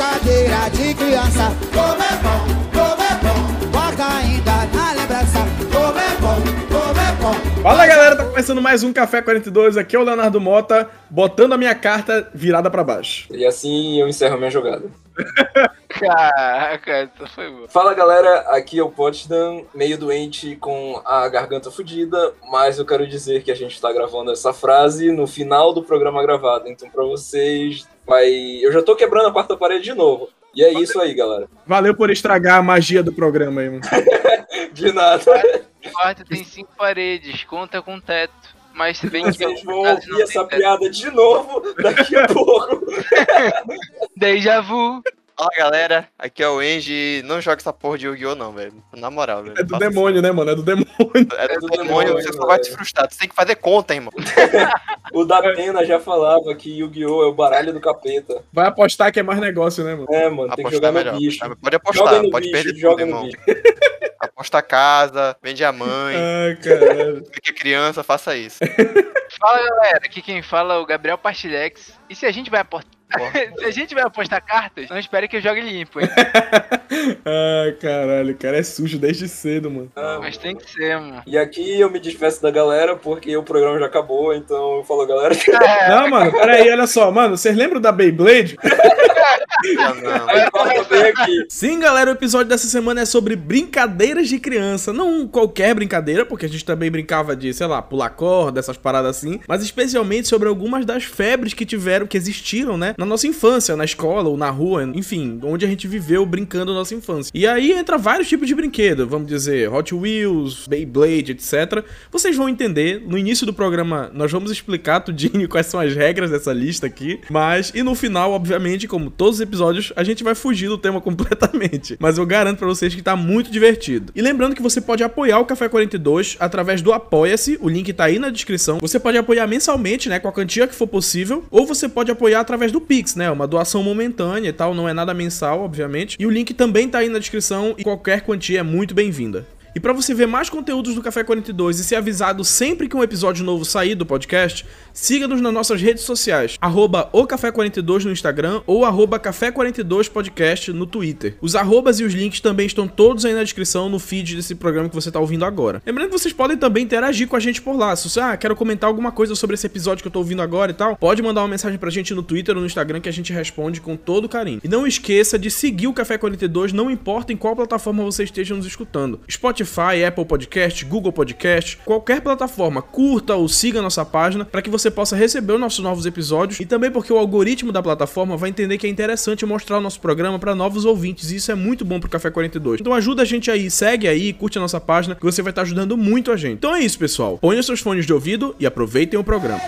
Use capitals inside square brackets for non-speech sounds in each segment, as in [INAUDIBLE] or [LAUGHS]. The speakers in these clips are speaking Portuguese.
brincadeira de criança. Como é bom, como é bom, guarda ainda na lembrança. Como é bom, como é bom. Fala galera, tá começando mais um Café 42. Aqui é o Leonardo Mota, botando a minha carta virada pra baixo. E assim eu encerro a minha jogada. [LAUGHS] Caraca, essa foi boa. Fala galera, aqui é o Potsdam, meio doente com a garganta fodida, mas eu quero dizer que a gente tá gravando essa frase no final do programa gravado. Então pra vocês vai. Eu já tô quebrando a quarta parede de novo. E é isso aí, galera. Valeu por estragar a magia do programa aí, mano. [LAUGHS] De nada. O quarto tem cinco paredes, conta com teto. Mas se bem que Vocês vão ouvir essa teto. piada de novo daqui a pouco. [LAUGHS] Déjà vu. Fala galera, aqui é o Engie. Não joga essa porra de Yu-Gi-Oh! não, velho. Na moral, velho. É do demônio, né, mano? É do demônio. É do, É do demônio, demônio, você só velho. vai se frustrar. Tu tem que fazer conta, irmão. [LAUGHS] O da Pena já falava que Yu-Gi-Oh! é o baralho do capeta. Vai apostar que é mais negócio, né, mano? É, mano, tem que Apostar jogar no melhor. bicho. Pode Joga apostar, no pode bicho, perder joga tudo, no irmão. bicho. [LAUGHS] Aposta a casa, vende a mãe. Ai, caralho. Fica criança, faça isso. [LAUGHS] Fala galera, aqui quem fala é o Gabriel Pastilex. E se a gente vai apostar. [LAUGHS] se a gente vai apostar cartas, não espere que eu jogue limpo, hein? [LAUGHS] Ai, caralho, cara é sujo desde cedo, mano. Ah, Mas tem que ser, mano. E aqui eu me despeço da galera porque o programa já acabou, então eu falo, galera. [LAUGHS] É, Não, mano, peraí, olha só, mano, vocês lembram da Beyblade? Ah, não. Aqui. Sim, galera, o episódio dessa semana é sobre brincadeiras de criança. Não qualquer brincadeira, porque a gente também brincava de, sei lá, pular corda, essas paradas assim, mas especialmente sobre algumas das febres que tiveram, que existiram, né, na nossa infância, na escola ou na rua, enfim, onde a gente viveu brincando nossa infância. E aí entra vários tipos de brinquedo, vamos dizer, Hot Wheels, Beyblade, etc. Vocês vão entender, no início do programa nós vamos explicar tudinho quais são as regras dessa lista aqui, mas e no final, obviamente, como todos os episódios, a gente vai fugir do tema [LAUGHS] completamente. Mas eu garanto pra vocês que tá muito divertido. E lembrando que você pode apoiar o Café 42 através do Apoia-se, o link tá aí na descrição. Você pode apoiar mensalmente, né, com a quantia que for possível, ou você pode apoiar através do Pix, né, uma doação momentânea e tal, não é nada mensal, obviamente. E o link também tá aí na descrição e qualquer quantia é muito bem-vinda. E pra você ver mais conteúdos do Café 42 e ser avisado sempre que um episódio novo sair do podcast, siga-nos nas nossas redes sociais, arroba Café 42 no Instagram ou arroba Café 42 Podcast no Twitter. Os arrobas e os links também estão todos aí na descrição no feed desse programa que você tá ouvindo agora. Lembrando que vocês podem também interagir com a gente por lá. Se você, ah, quero comentar alguma coisa sobre esse episódio que eu tô ouvindo agora e tal, pode mandar uma mensagem pra gente no Twitter ou no Instagram que a gente responde com todo carinho. E não esqueça de seguir o Café 42, não importa em qual plataforma você esteja nos escutando. Spotify, Apple Podcast, Google Podcast, qualquer plataforma, curta ou siga nossa página para que você possa receber os nossos novos episódios e também porque o algoritmo da plataforma vai entender que é interessante mostrar o nosso programa para novos ouvintes e isso é muito bom pro Café 42. Então ajuda a gente aí, segue aí, curte a nossa página que você vai estar ajudando muito a gente. Então é isso, pessoal. Ponham seus fones de ouvido e aproveitem o programa.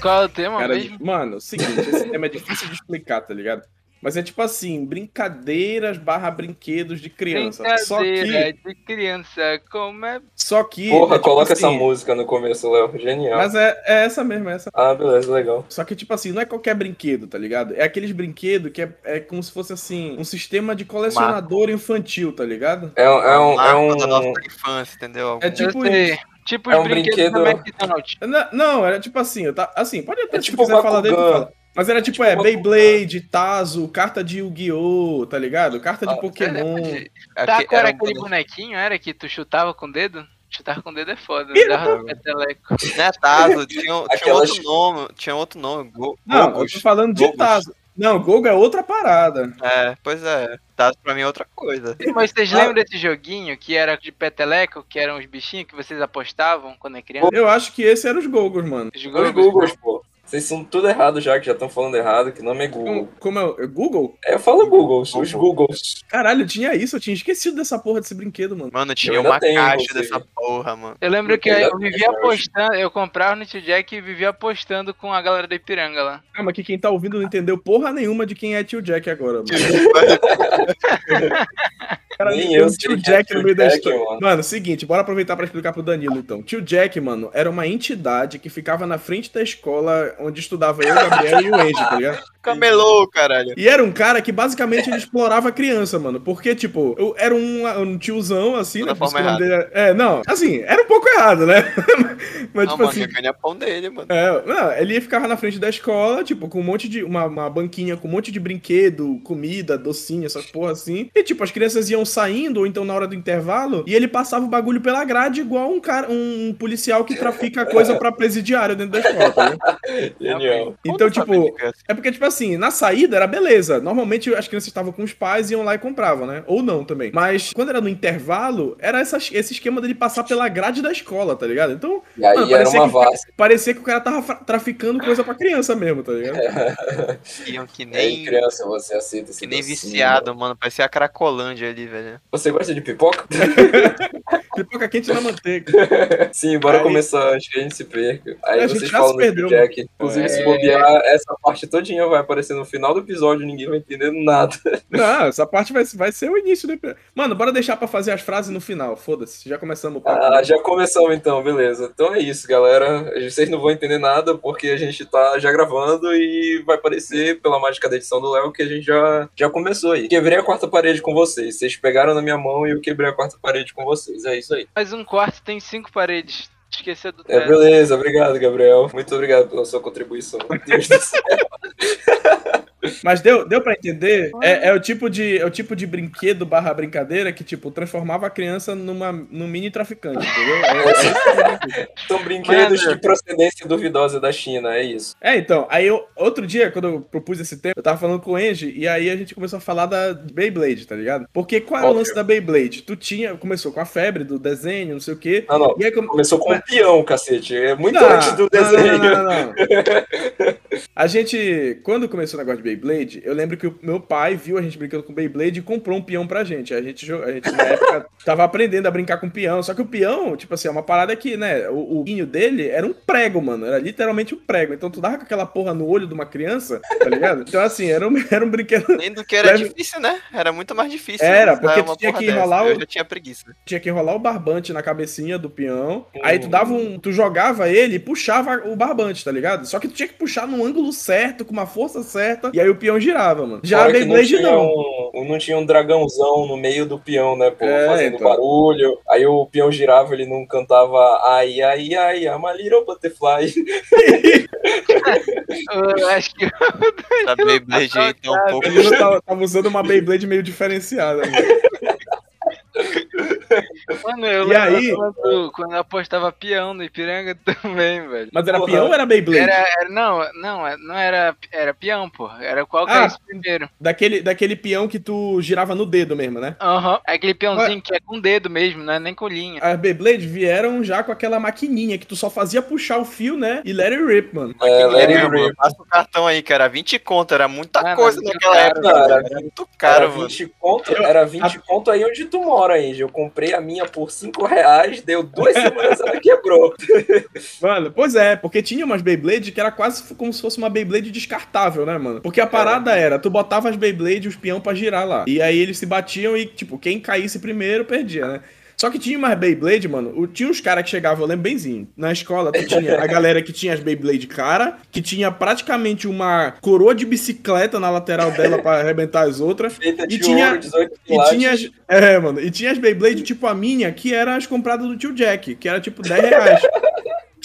Qual é o tema Cara, mesmo? mano, o seguinte, esse tema é difícil de explicar, tá ligado? Mas é tipo assim, brincadeiras barra brinquedos de criança. Só Brincadeira que, de criança, como é. só que... Porra, é tipo coloca essa assim, música no começo, Léo. Genial. Mas é, é essa mesmo, é essa. Ah, beleza, legal. Só que, tipo assim, não é qualquer brinquedo, tá ligado? É aqueles brinquedos que é, é como se fosse, assim, um sistema de colecionador infantil, tá ligado? É, um- é um. É Marco da nossa um... infância, entendeu? É tipo eu sei. Tipo É um brinquedo- McDonald's. Não, não, era tipo assim, eu tá, assim, pode até É se tipo quiser falar dele, fala. Mas era tipo, tipo é, Bakugan. Beyblade, Tazo, carta de Yu-Gi-Oh!, tá ligado? Carta de Ah, Pokémon. Tá, Aqui, qual era era aquele bonequinho? Era que tu chutava com o dedo? Chutar com o dedo é foda. Ih, Dava peteleco. Não é Tazo, [LAUGHS] tinha, tinha Aquelas- outro nome, tinha outro nome, Go- Não, eu tô falando de Gogos. Tazo. Não, Gogo é outra parada. É, pois é, Tazo pra mim é outra coisa. Mas vocês Ah. lembram desse joguinho que era de peteleco, que eram os bichinhos que vocês apostavam quando é criança? Eu acho que esse era os Gogos, mano. Os Os Gogos. Pô. Vocês são tudo errado já, que já estão falando errado, que nome é Google. Como, como é? é Google? É, eu falo Google, os Google. Googles. Caralho, tinha isso, eu tinha esquecido dessa porra desse brinquedo, mano. Mano, tinha uma tenho, caixa inclusive. dessa porra, mano. Eu lembro que Eu vivia tenho, eu acho. apostando, eu comprava no Tio Jack e vivia apostando com a galera da Ipiranga lá. Calma, que quem tá ouvindo não entendeu porra nenhuma de quem é Tio Jack agora, mano. [LAUGHS] [LAUGHS] Cara, Nem eu tio é Jack no meio da história. mano. Mano, seguinte, bora aproveitar pra explicar pro Danilo então. Tio Jack, mano, era uma entidade que ficava na frente da escola onde estudava eu, o Gabriel e o Angie, tá ligado? [LAUGHS] Camelô, caralho. E era um cara que basicamente ele explorava a criança, mano. Porque, tipo, eu era um, um tiozão, assim, né? forma nome dele era- É, não, assim, era um pouco errado, né? [LAUGHS] Mas, não, tipo mano, assim. eu ganhei pão dele, mano. É, não, ele ficava na frente da escola, tipo, com um monte de. Uma, uma banquinha com um monte de brinquedo, comida, docinho, essas porra assim. E, tipo, as crianças iam saindo, ou então na hora do intervalo, e ele passava o bagulho pela grade, igual um cara, um policial que trafica coisa pra presidiário dentro da escola, tá ligado? [LAUGHS] Genial. Então, tipo, é porque, tipo assim, na saída era beleza. Normalmente as crianças estavam com os pais, iam lá e compravam, né? Ou não também. Mas quando era no intervalo, era essas- esse esquema dele passar pela grade da escola, tá ligado? Então, E aí Mano, era parecia uma que- parecia que o cara tava traficando coisa pra criança mesmo, tá ligado? Iam que aí, [LAUGHS] nem. criança, você aceita esse Que nem viciado, mano. Parecia a Cracolândia ali, velho. Você gosta de pipoca? [LAUGHS] Pipoca quente na manteiga. [LAUGHS] Sim, bora Aí- começar antes que a gente se perca. Aí A gente vocês já falam se do Jack. Inclusive, É. se bobear, essa parte todinha vai aparecer no final do episódio, ninguém vai entender nada. [LAUGHS] Não, essa parte vai, vai ser o início do episódio. Mano, bora deixar pra fazer as frases no final. Foda-se, já começamos o papo. Ah, já começamos então, beleza. Então é isso, galera. Vocês não vão entender nada porque a gente tá já gravando e vai parecer, pela mágica da edição do Léo, que a gente já, já começou aí. Quebrei a quarta parede com vocês. Vocês pegaram na minha mão e eu quebrei a quarta parede com vocês. É isso aí. Mas um quarto tem cinco paredes. Esquecer do É, teto. beleza, obrigado, Gabriel. Muito obrigado pela sua contribuição. Meu Deus do céu. [LAUGHS] Mas deu, deu pra entender? É, é o tipo de, é o tipo de brinquedo barra brincadeira que, tipo, transformava a criança numa, num mini traficante, entendeu? É, é. [LAUGHS] São brinquedos Mano. de procedência duvidosa da China, é isso. É, então, aí eu, outro dia, quando eu propus esse tema, eu tava falando com o Angie, e aí a gente começou a falar da Beyblade, tá ligado? Porque qual era o Óbvio. lance da Beyblade? Tu tinha, começou com a febre do desenho, não sei o quê. Não, não. E aí, come- Começou com um peão, cacete. É muito Não, antes do não, não, desenho. não, não, não. [LAUGHS] A gente, quando começou o negócio de Beyblade, eu lembro que o meu pai viu a gente brincando com Beyblade e comprou um peão pra gente. A gente, a gente na época, [LAUGHS] tava aprendendo a brincar com peão. Só que o peão, tipo assim, é uma parada que, né, o, o guinho dele era um prego, mano. Era literalmente um prego. Então tu dava com aquela porra no olho de uma criança, tá ligado? Então, assim, era um, era um brinquedo. Nem do que era Leve- difícil, né? Era muito mais difícil. Era, porque tu tinha que enrolar dessa. o- Eu já tinha preguiça. Tinha que enrolar o barbante na cabecinha do peão. Aí tu dava um. Tu jogava ele e puxava o barbante, tá ligado? Só que tu tinha que puxar no ângulo certo, com uma força certa. E aí o peão girava, mano. Já a não Beyblade tinha, não. um, não tinha um dragãozão no meio do peão, né, pô, É, fazendo então. barulho. Aí o peão girava, ele não cantava ai, ai, ai, I'm a little butterfly. Eu acho que A Beyblade aí tá um pouco. O menino tava, tava usando uma Beyblade meio diferenciada. Mano. Mano, eu E lembro aí? quando, quando eu apostava peão no Ipiranga [LAUGHS] também, velho. Mas era Porra. peão ou era Beyblade? Era, era- não, não, não era, era peão, pô. Era qual Ah. caísse primeiro. Daquele, daquele peão que tu girava no dedo mesmo, né? Aham. É aquele peãozinho que é com dedo mesmo, não é nem com linha. As Beyblade vieram já com aquela maquininha que tu só fazia puxar o fio, né? E let it rip, mano. É, let it É, mano, rip. Passa o cartão aí, que era 20 conto, era muita Mano, coisa naquela época, cara. mano. Era muito caro, era mano. 20 conto, era 20 conto aí onde tu mora, Angie. Eu comprei a minha por 5 reais, deu duas semanas, ela quebrou. [LAUGHS] Mano, pois é, porque tinha umas Beyblade que era quase como se fosse uma Beyblade descartável, né, mano? Porque a parada era, tu botava as Beyblade e os peão pra girar lá. E aí eles se batiam e, tipo, quem caísse primeiro perdia, né? Só que tinha umas Beyblade, mano. o- Tinha uns caras que chegavam, eu lembro benzinho. Na escola, tu tinha a galera que tinha as Beyblade cara, que tinha praticamente uma coroa de bicicleta na lateral dela pra arrebentar as outras. Feita E tinha- ouro, 18 E tinha as, é, mano, e tinha as Beyblade tipo a minha, que eram as compradas do tio Jack, que era tipo 10 reais.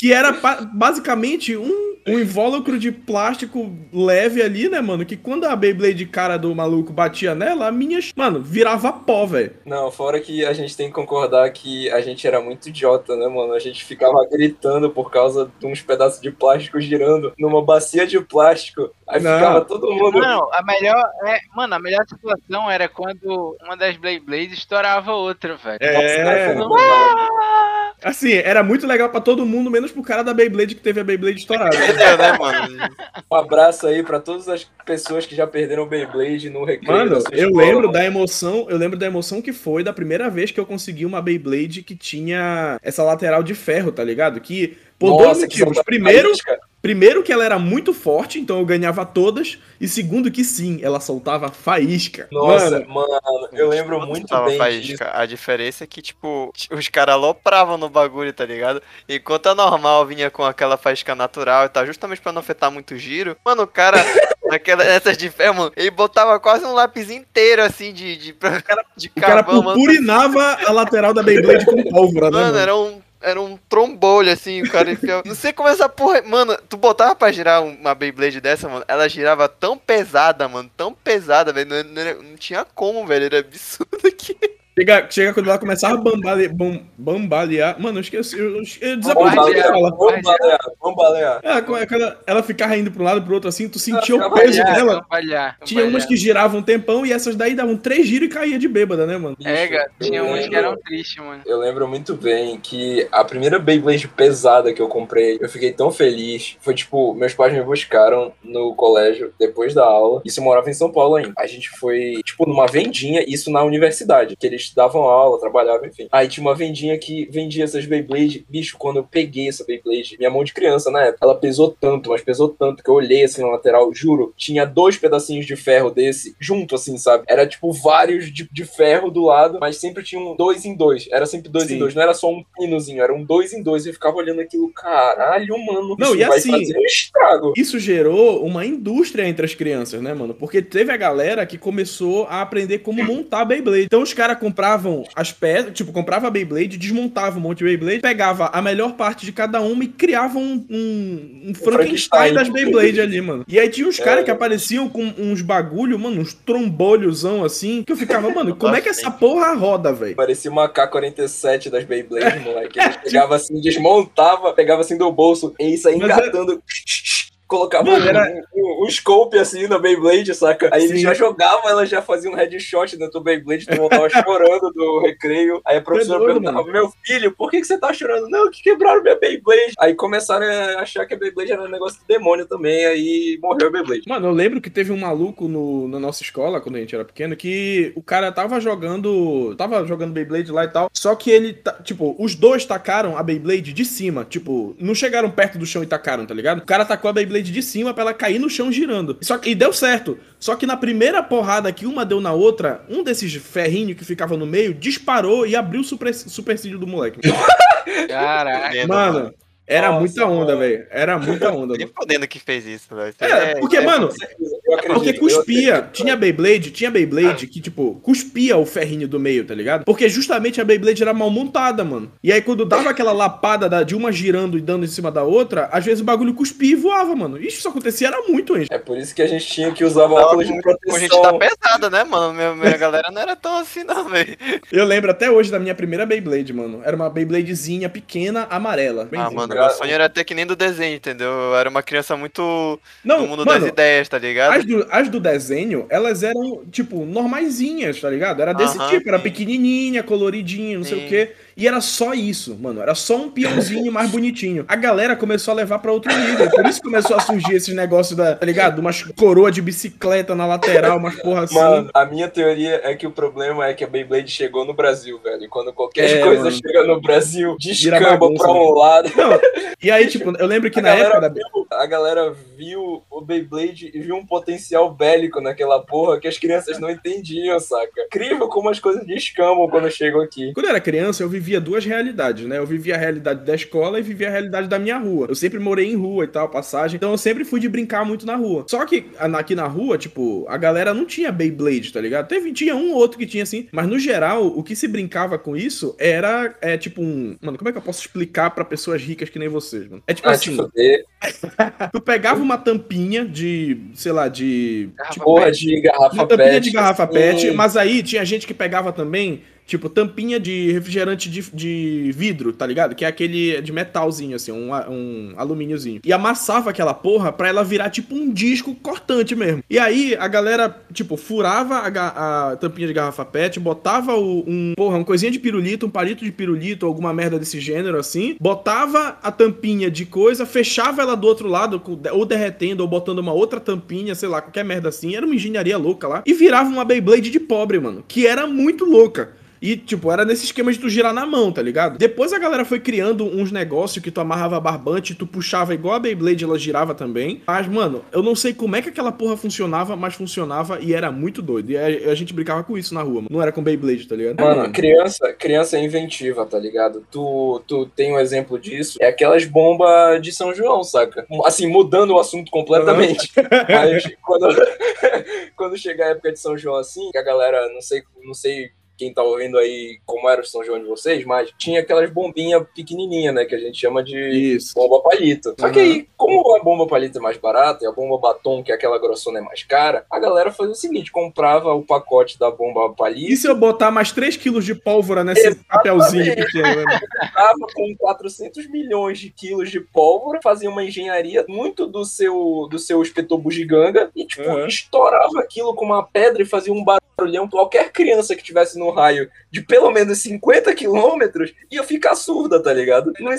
Que era basicamente um, um invólucro de plástico leve ali, né, mano? Que quando a Beyblade cara do maluco batia nela, a minha, mano, virava pó, velho. Não, fora que a gente tem que concordar que a gente era muito idiota, né, mano? A gente ficava gritando por causa de uns pedaços de plástico girando numa bacia de plástico. Aí Não. ficava todo mundo. Não, a melhor, é, mano, a melhor situação era quando uma das Beyblades estourava a outra, velho. É, Nossa, Ah! assim, era muito legal pra todo mundo, menos pro cara da Beyblade que teve a Beyblade estourada. Entendeu, [LAUGHS] né, mano? Um abraço aí pra todas as pessoas que já perderam o Beyblade no recreio. Mano, eu escola, lembro mano. da emoção, eu lembro da emoção que foi da primeira vez que eu consegui uma Beyblade que tinha essa lateral de ferro, tá ligado? Que por dois Nossa, que motivos. Primeiro. Primeiro que ela era muito forte, então eu ganhava todas. E segundo que sim, ela soltava faísca. Nossa, Mano, mano, eu lembro Não muito bem faísca. disso. A diferença é que, tipo, os caras alopravam no bagulho, tá ligado? Enquanto a normal vinha com aquela faísca natural e tal, justamente pra não afetar muito o giro. Mano, o cara, [LAUGHS] naquela, nessas de ferro, mano, ele botava quase um lápis inteiro, assim, de, de, [LAUGHS] de o cara carvão, mano. purpurinava a lateral da Beyblade com pólvora, né, Mano, mano? era um. Era um trombolho, assim, o cara enfiava. Não sei como essa porra. Mano, tu botava pra girar uma Beyblade dessa, mano. Ela girava tão pesada, mano. Tão pesada, velho. Não, não, não tinha como, velho. Era absurdo [LAUGHS] aqui. Chega, chega quando ela começava a bambale, bam, bambalear. Mano, eu esqueci. Eu, eu desaprendi o que fala. Vamos balear, vamos balear. Ela, quando ela, ela ficava indo pro lado pro outro assim, tu sentia o peso dela. Tinha umas que giravam um tempão e essas daí davam três giros e caía de bêbada, né, mano? É, cara, tinha Eu umas que lembro- eram tristes, mano. Eu lembro muito bem que a primeira Beyblade pesada que eu comprei, eu fiquei tão feliz. Foi tipo, meus pais me buscaram no colégio depois da aula. Isso eu morava em São Paulo ainda. A gente foi, tipo, numa vendinha, isso na universidade, que eles davam aula, trabalhavam, enfim. Aí tinha uma vendinha que vendia essas Beyblade. Bicho, quando eu peguei essa Beyblade, minha mão de criança na época, ela pesou tanto, mas pesou tanto que eu olhei assim na lateral, juro, tinha dois pedacinhos de ferro desse junto, assim, sabe? Era tipo vários de, de ferro do lado, mas sempre tinha um dois em dois. Era sempre dois Sim. em dois, não era só um pinozinho, era um dois em dois. E eu ficava olhando aquilo, caralho, mano. Não, isso e vai assim- fazer um estrago. Isso gerou uma indústria entre as crianças, né, mano? Porque teve a galera que começou a aprender como montar Beyblade. Então os caras compravam as peças, tipo, comprava a Beyblade, desmontava um monte de Beyblade, pegava a melhor parte de cada uma e criava um, um, um Frankenstein das Beyblade ali, mano. E aí tinha uns caras É. que apareciam com uns bagulho, mano, uns trombolhosão assim, que eu ficava, mano, [LAUGHS] como é que essa porra roda, velho? Parecia uma K-47 das Beyblade, moleque. Ele [LAUGHS] pegava assim, desmontava, pegava assim do bolso, e isso aí Mas engatando. Colocava Mano, era- um, um scope assim na Beyblade, saca? Aí ele Sim. já jogava, ela já fazia um headshot dentro do Beyblade, tu voltava [LAUGHS] chorando do recreio. Aí a professora doido, perguntava: Meu filho, por que, que você tá chorando? Não, que quebraram minha Beyblade. Aí começaram a achar que a Beyblade era um negócio de demônio também, aí morreu a Beyblade. Mano, eu lembro que teve um maluco no, na nossa escola, quando a gente era pequeno, que o cara tava jogando. Tava jogando Beyblade lá e tal. Só que ele, tipo, os dois tacaram a Beyblade de cima. Tipo, não chegaram perto do chão e tacaram, tá ligado? O cara tacou a Beyblade de cima pra ela cair no chão girando. Só que, e deu certo. Só que na primeira porrada que uma deu na outra, um desses ferrinhos que ficava no meio disparou e abriu o super, supercílio do moleque. [LAUGHS] Caraca. Mano, era Nossa, muita onda, mano. velho. Era muita onda. Nem fodendo que fez isso, velho. É, porque, mano, certeza, eu acredito, Porque cuspia. acredito. Tinha Beyblade, tinha Beyblade que, tipo, cuspia o ferrinho do meio, tá ligado? Porque justamente a Beyblade era mal montada, mano. E aí, quando dava aquela lapada da- de uma girando e dando em cima da outra, às vezes o bagulho cuspia e voava, mano. Isso só acontecia era muito, hein? É por isso que a gente tinha que usar Tava óculos de com a gente tá proteção. pesada, né, mano? Minha, minha galera não era tão assim, não, velho. Eu lembro até hoje da minha primeira Beyblade, mano. Era uma Beybladezinha pequena, amarela. Ah, mano, meu sonho era ter que nem do desenho, entendeu? Eu era uma criança muito Não, no mundo mano, das ideias, tá ligado? As do, as do desenho, elas eram, tipo, normaisinhas, tá ligado? Era desse Aham, tipo, era sim. pequenininha, coloridinha, não sei Sim. o quê. E era só isso, mano. Era só um peãozinho mais bonitinho. A galera começou a levar pra outro nível. Por isso começou a surgir esses negócios da, tá ligado? Umas coroa de bicicleta na lateral, umas porra assim. Mano, a minha teoria é que o problema é que a Beyblade chegou no Brasil, velho. E quando qualquer É, coisa mano. chega no Brasil, descamba bagunça, pra um lado. Não, e aí, tipo, eu lembro que A na época da. viu, a galera viu o Beyblade e viu um potencial bélico naquela porra que as crianças não entendiam, saca? Incrível como as coisas descambam quando chegam aqui. Quando eu era criança, eu vivia duas realidades, né? Eu vivia a realidade da escola e vivia a realidade da minha rua. Eu sempre morei em rua e tal, passagem. Então eu sempre fui de brincar muito na rua. Só que aqui na rua, tipo, a galera não tinha Beyblade, tá ligado? Teve, tinha um ou outro que tinha assim. Mas no geral, o que se brincava com isso era, é tipo um. Mano, como é que eu posso explicar pra pessoas ricas que nem vocês, mano? É tipo Ah, assim: fuder. [LAUGHS] tu pegava uma tampinha de, sei lá, de. Garrafa tipo, Porra de garrafa uma tampinha pet. de garrafa assim. pet, mas aí tinha gente que pegava também, tipo, tampinha de refrigerante de, de vidro, tá ligado? Que é aquele de metalzinho, assim, um, um alumíniozinho. E amassava aquela porra pra ela virar tipo um disco cortante mesmo. E aí a galera, tipo, furava a, a tampinha de garrafa pet, botava o- um, porra, uma coisinha de pirulito, um palito de pirulito, alguma merda desse gênero assim, botava a tampinha de coisa, fechava ela do outro lado, ou derretendo, ou botando uma outra tampinha, sei lá, qualquer merda assim. Era uma engenharia louca lá. E virava uma Beyblade de pobre, mano. Que era muito louca. E, tipo, era nesse esquema de tu girar na mão, tá ligado? Depois a galera foi criando uns negócios que tu amarrava barbante, tu puxava igual a Beyblade, ela girava também. Mas, mano, eu não sei como é que aquela porra funcionava, mas funcionava e era muito doido. E a, a gente brincava com isso na rua, mano. Não era com Beyblade, tá ligado? Mano, criança, criança é inventiva, tá ligado? Tu, tu tem um exemplo disso, é aquelas bombas de São João, saca? Assim, mudando o assunto completamente. Mas [LAUGHS] quando, [LAUGHS] quando chegar a época de São João assim, que a galera, não sei, não sei quem tá ouvindo aí como era o São João de vocês, mas tinha aquelas bombinhas pequenininhas, né, que a gente chama de Isso. bomba palito. Só que Uhum. aí, como a bomba palito é mais barata e a bomba batom, que é aquela grossona, é mais cara, a galera fazia o seguinte, comprava o pacote da bomba palito, E se eu botar mais 3 quilos de pólvora nesse Exatamente. papelzinho pequeno? né? [LAUGHS] tava com 400 milhões de quilos de pólvora, fazia uma engenharia muito do seu do seu espetor bugiganga e tipo Uhum. estourava aquilo com uma pedra e fazia um barulhão. Qualquer criança que tivesse no raio de pelo menos 50 quilômetros ia ficar surda, tá ligado? Não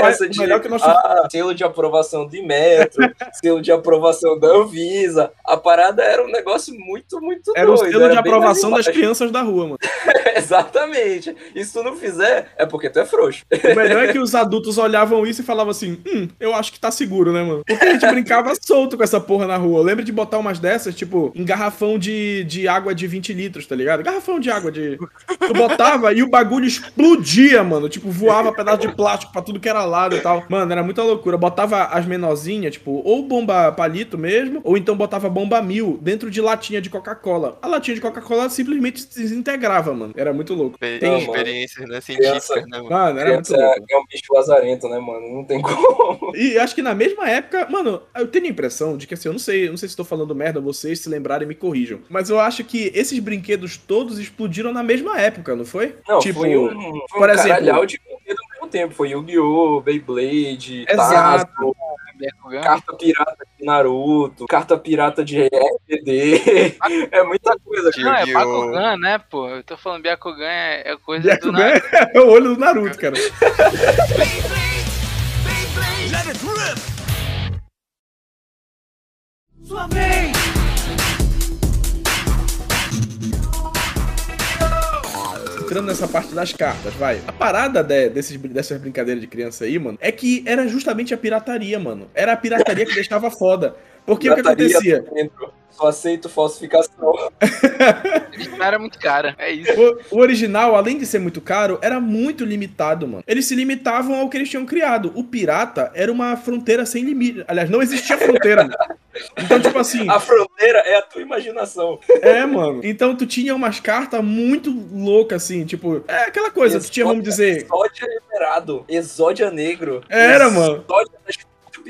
pai- essa de melhor que nosso- ah, selo de aprovação de metro, [LAUGHS] selo de aprovação da Anvisa. A parada era um negócio muito, muito Era o doido. selo de era bem aprovação das crianças da rua, mano. [LAUGHS] Exatamente. E se tu não fizer, é porque tu é frouxo. O melhor é que os adultos olhavam isso e falavam assim: hum, eu acho que tá seguro, né, mano? Porque a gente brincava [LAUGHS] solto com essa porra na rua. Eu lembro de botar umas dessas, tipo, em garrafão de, de água de 20 litros, tá ligado? Garrafão de água de. Tu botava e o bagulho explodia, mano. Tipo, voava pedaço de plástico pra tudo que era lado e tal. Mano, era muita loucura. Botava as menorzinhas, tipo, ou bomba palito mesmo, ou então botava bomba mil dentro de latinha de Coca-Cola. A latinha de Coca-Cola simplesmente se desintegrava, mano. Era muito louco. Tem- Experiências, né? Científicas, né, mano? Mano, era muito Criança louco. é, é um bicho lazarento, né, mano? Não tem como. E acho que na mesma época, mano, eu tenho a impressão de que assim, eu não sei, eu não sei se estou falando merda, vocês se lembrarem me corrijam. Mas eu acho que esses brinquedos todos explodiram na mesma época, não foi? Não, tipo, foi um, foi um por exemplo- caralhau de brinquedo ao mesmo tempo. Foi Yu-Gi-Oh!, Beyblade, Exato. Tazo, carta pirata de Naruto, carta pirata de RPD. [LAUGHS] é muita coisa. Não, é! Bakugan, né, pô? Eu tô falando Byakugan é, é coisa do Byakugan nada. [LAUGHS] é o olho do Naruto, cara. Sua vez! Entrando nessa parte das cartas, vai. A parada de- desses, dessas brincadeiras de criança aí, mano, é que era justamente a pirataria, mano. Era a pirataria que deixava foda. Porque o que acontecia? dentro. Só aceito falsificação. [LAUGHS] Era muito cara. É isso. O, o original, além de ser muito caro, era muito limitado, mano. Eles se limitavam ao que eles tinham criado. O pirata era uma fronteira sem limite. Aliás, não existia fronteira. mano. Então, tipo assim, A fronteira é a tua imaginação. é, mano. Então tu tinha umas cartas muito loucas, assim, tipo, é aquela coisa, tu tinha, vamos dizer. Exódia liberado. Exódia negro. Era, mano. Exódia das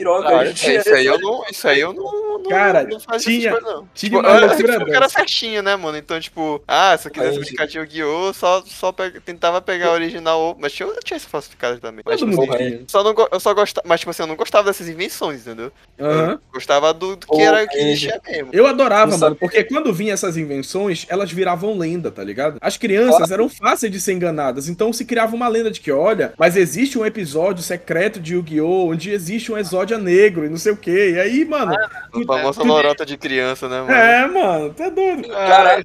pirocas. Ah, A gente isso aí eu não, isso aí eu não, não, Cara, não fazia tinha- coisas, não. tinha Tipo, uma eu sempre um cara certinho, né, mano? Então, tipo, ah, se eu quisesse Aí, brincar de Yu-Gi-Oh!, só, só pe- tentava pegar a original, mas tinha, eu tinha esse falsificado também. Mas, tipo, tinha. só não, eu só gostava, mas tipo assim, eu não gostava dessas invenções, entendeu? Aham. Eu gostava do, do que Pô, era que existia mesmo. Eu adorava, Não mano, porque quando vinha essas invenções, elas viravam lenda, tá ligado? As crianças eram fáceis de ser enganadas, então se criava uma lenda de que, olha, mas existe um episódio secreto de Yu-Gi-Oh! onde existe um negro e não sei o quê. E aí, mano. O famoso lorota de criança, né, mano? É, mano, tá doido. Caralho.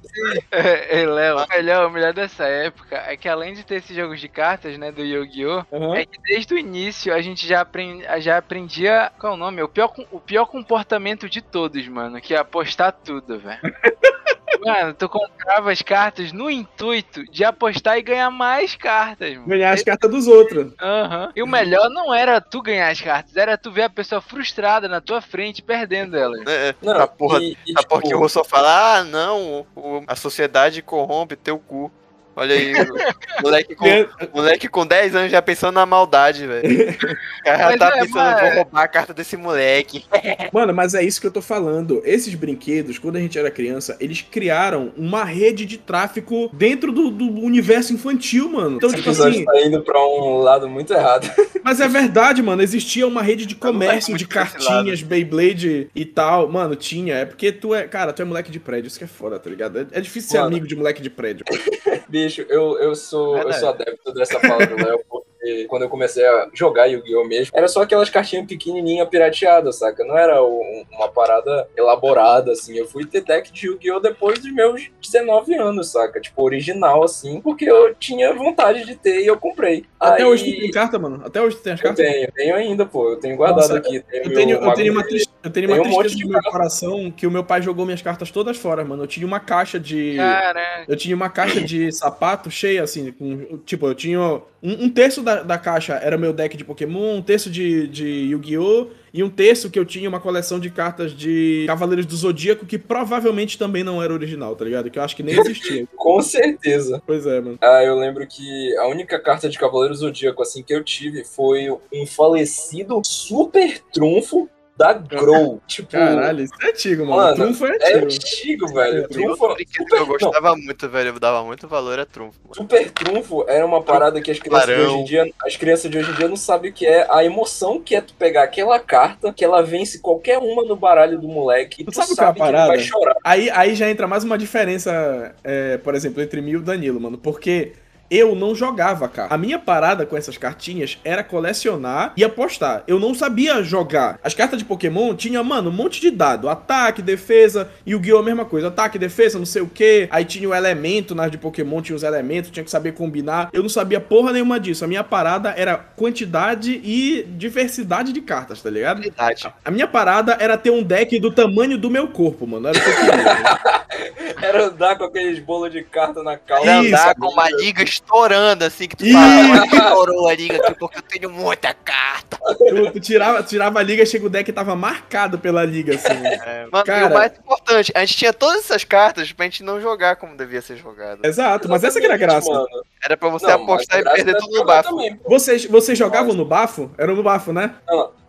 É, é, Léo, o melhor, o melhor dessa época é que além de ter esses jogos de cartas, né, do Yu-Gi-Oh! Aham. É que desde o início a gente já, aprend, já aprendia. Qual é o nome? O pior, o pior comportamento de todos, mano. Que é apostar tudo, velho. [LAUGHS] Mano, tu comprava as cartas no intuito de apostar e ganhar mais cartas, mano. Ganhar as cartas dos outros. Aham. E o melhor não era tu ganhar as cartas, era tu ver a pessoa frustrada na tua frente perdendo elas. É, é. Não, a porra, e- e, a tipo, porra que o Russo fala, ah, não, a sociedade corrompe teu cu. Olha aí, o moleque com, moleque com 10 anos já pensando na maldade, velho. O cara Mas tá é, pensando, mas- vou roubar a carta desse moleque. [LAUGHS] Mano, mas é isso que eu tô falando. Esses brinquedos, quando a gente era criança, eles criaram uma rede de tráfico dentro do, do universo infantil, mano. Então, Esse tipo assim, tá indo pra um lado muito errado. [LAUGHS] mas é verdade, mano. Existia uma rede de vai comércio de cartinhas, Beyblade e tal. Mano, tinha. É porque tu é. Cara, tu é moleque de prédio, isso que é foda, tá ligado? É, é difícil ser Mano. amigo de moleque de prédio. [LAUGHS] Bicho, eu, eu, sou, eu sou adepto dessa fala do Léo, porque quando eu comecei a jogar Yu-Gi-Oh! mesmo, era só aquelas cartinhas pequenininhas pirateadas, saca? Não era um- uma parada elaborada, assim. Eu fui ter deck de Yu-Gi-Oh! depois dos meus 19 anos, saca? Tipo, original, assim, porque eu tinha vontade de ter e eu comprei. Até Aí, hoje tu tem carta, mano? Até hoje tu tem as Eu cartas? tenho, tenho ainda, pô. Eu tenho guardado Nossa, aqui. Tenho Eu tenho, eu tenho uma, Verde. tris- eu tenho uma um tristeza de no meu coração que o meu pai jogou minhas cartas todas fora, mano. Eu tinha uma caixa de. Caraca. Eu tinha uma caixa de sapato cheia, assim, com. Tipo, eu tinha. Um, um terço da, da caixa era meu deck de Pokémon, um terço de, de Yu-Gi-Oh! e um terço que eu tinha uma coleção de cartas de Cavaleiros do Zodíaco, que provavelmente também não era original, tá ligado? Que eu acho que nem existia. [LAUGHS] Com certeza. pois é, mano. Ah, eu lembro que a única carta de Cavaleiro Zodíaco assim que eu tive foi um falecido super trunfo da [LAUGHS] Grow. tipo, Caralho, isso é antigo, mano. Mano, Trunfo é é antigo. antigo, velho. É, Trunfo, que super, eu não, gostava muito, velho. Eu dava muito valor a trunfo. mano. super trunfo era uma parada que as crianças de Barão. hoje em dia, as crianças de hoje em dia não sabem o que é a emoção que é tu pegar aquela carta que ela vence qualquer uma no baralho do moleque e Tu tu, sabe sabe, o que é a que ele vai parada? chorar. Aí, aí já entra mais uma diferença, é, por exemplo, entre mim e o Danilo, mano. Porque eu não jogava, cara. A minha parada com essas cartinhas era colecionar e apostar. Eu não sabia jogar. As cartas de Pokémon tinha, mano, um monte de dado. Ataque, defesa, Yu-Gi-Oh! a mesma coisa. Ataque, defesa, não sei o que. Aí tinha o elemento nas de Pokémon, tinha os elementos, tinha que saber combinar. Eu não sabia porra nenhuma disso. A minha parada era quantidade e diversidade de cartas, tá ligado? Verdade. A minha parada era ter um deck do tamanho do meu corpo, mano. Era o que eu queria. [LAUGHS] Era andar com aqueles bolos de carta na calça. Era andar com uma liga estourando, assim, que tu fala, "Ah, estourou a liga aqui porque eu tenho muita carta. Tu, tu tirava, tirava a liga e chega o deck tava marcado pela liga, assim. Mano, e Cara. o mais importante, a gente tinha todas essas cartas pra gente não jogar como devia ser jogado. Exato, mas essa que era a graça. Mano. Era pra você Não, apostar e perder é tudo no bafo. também. Vocês, vocês jogavam no bafo? Era no bafo, né?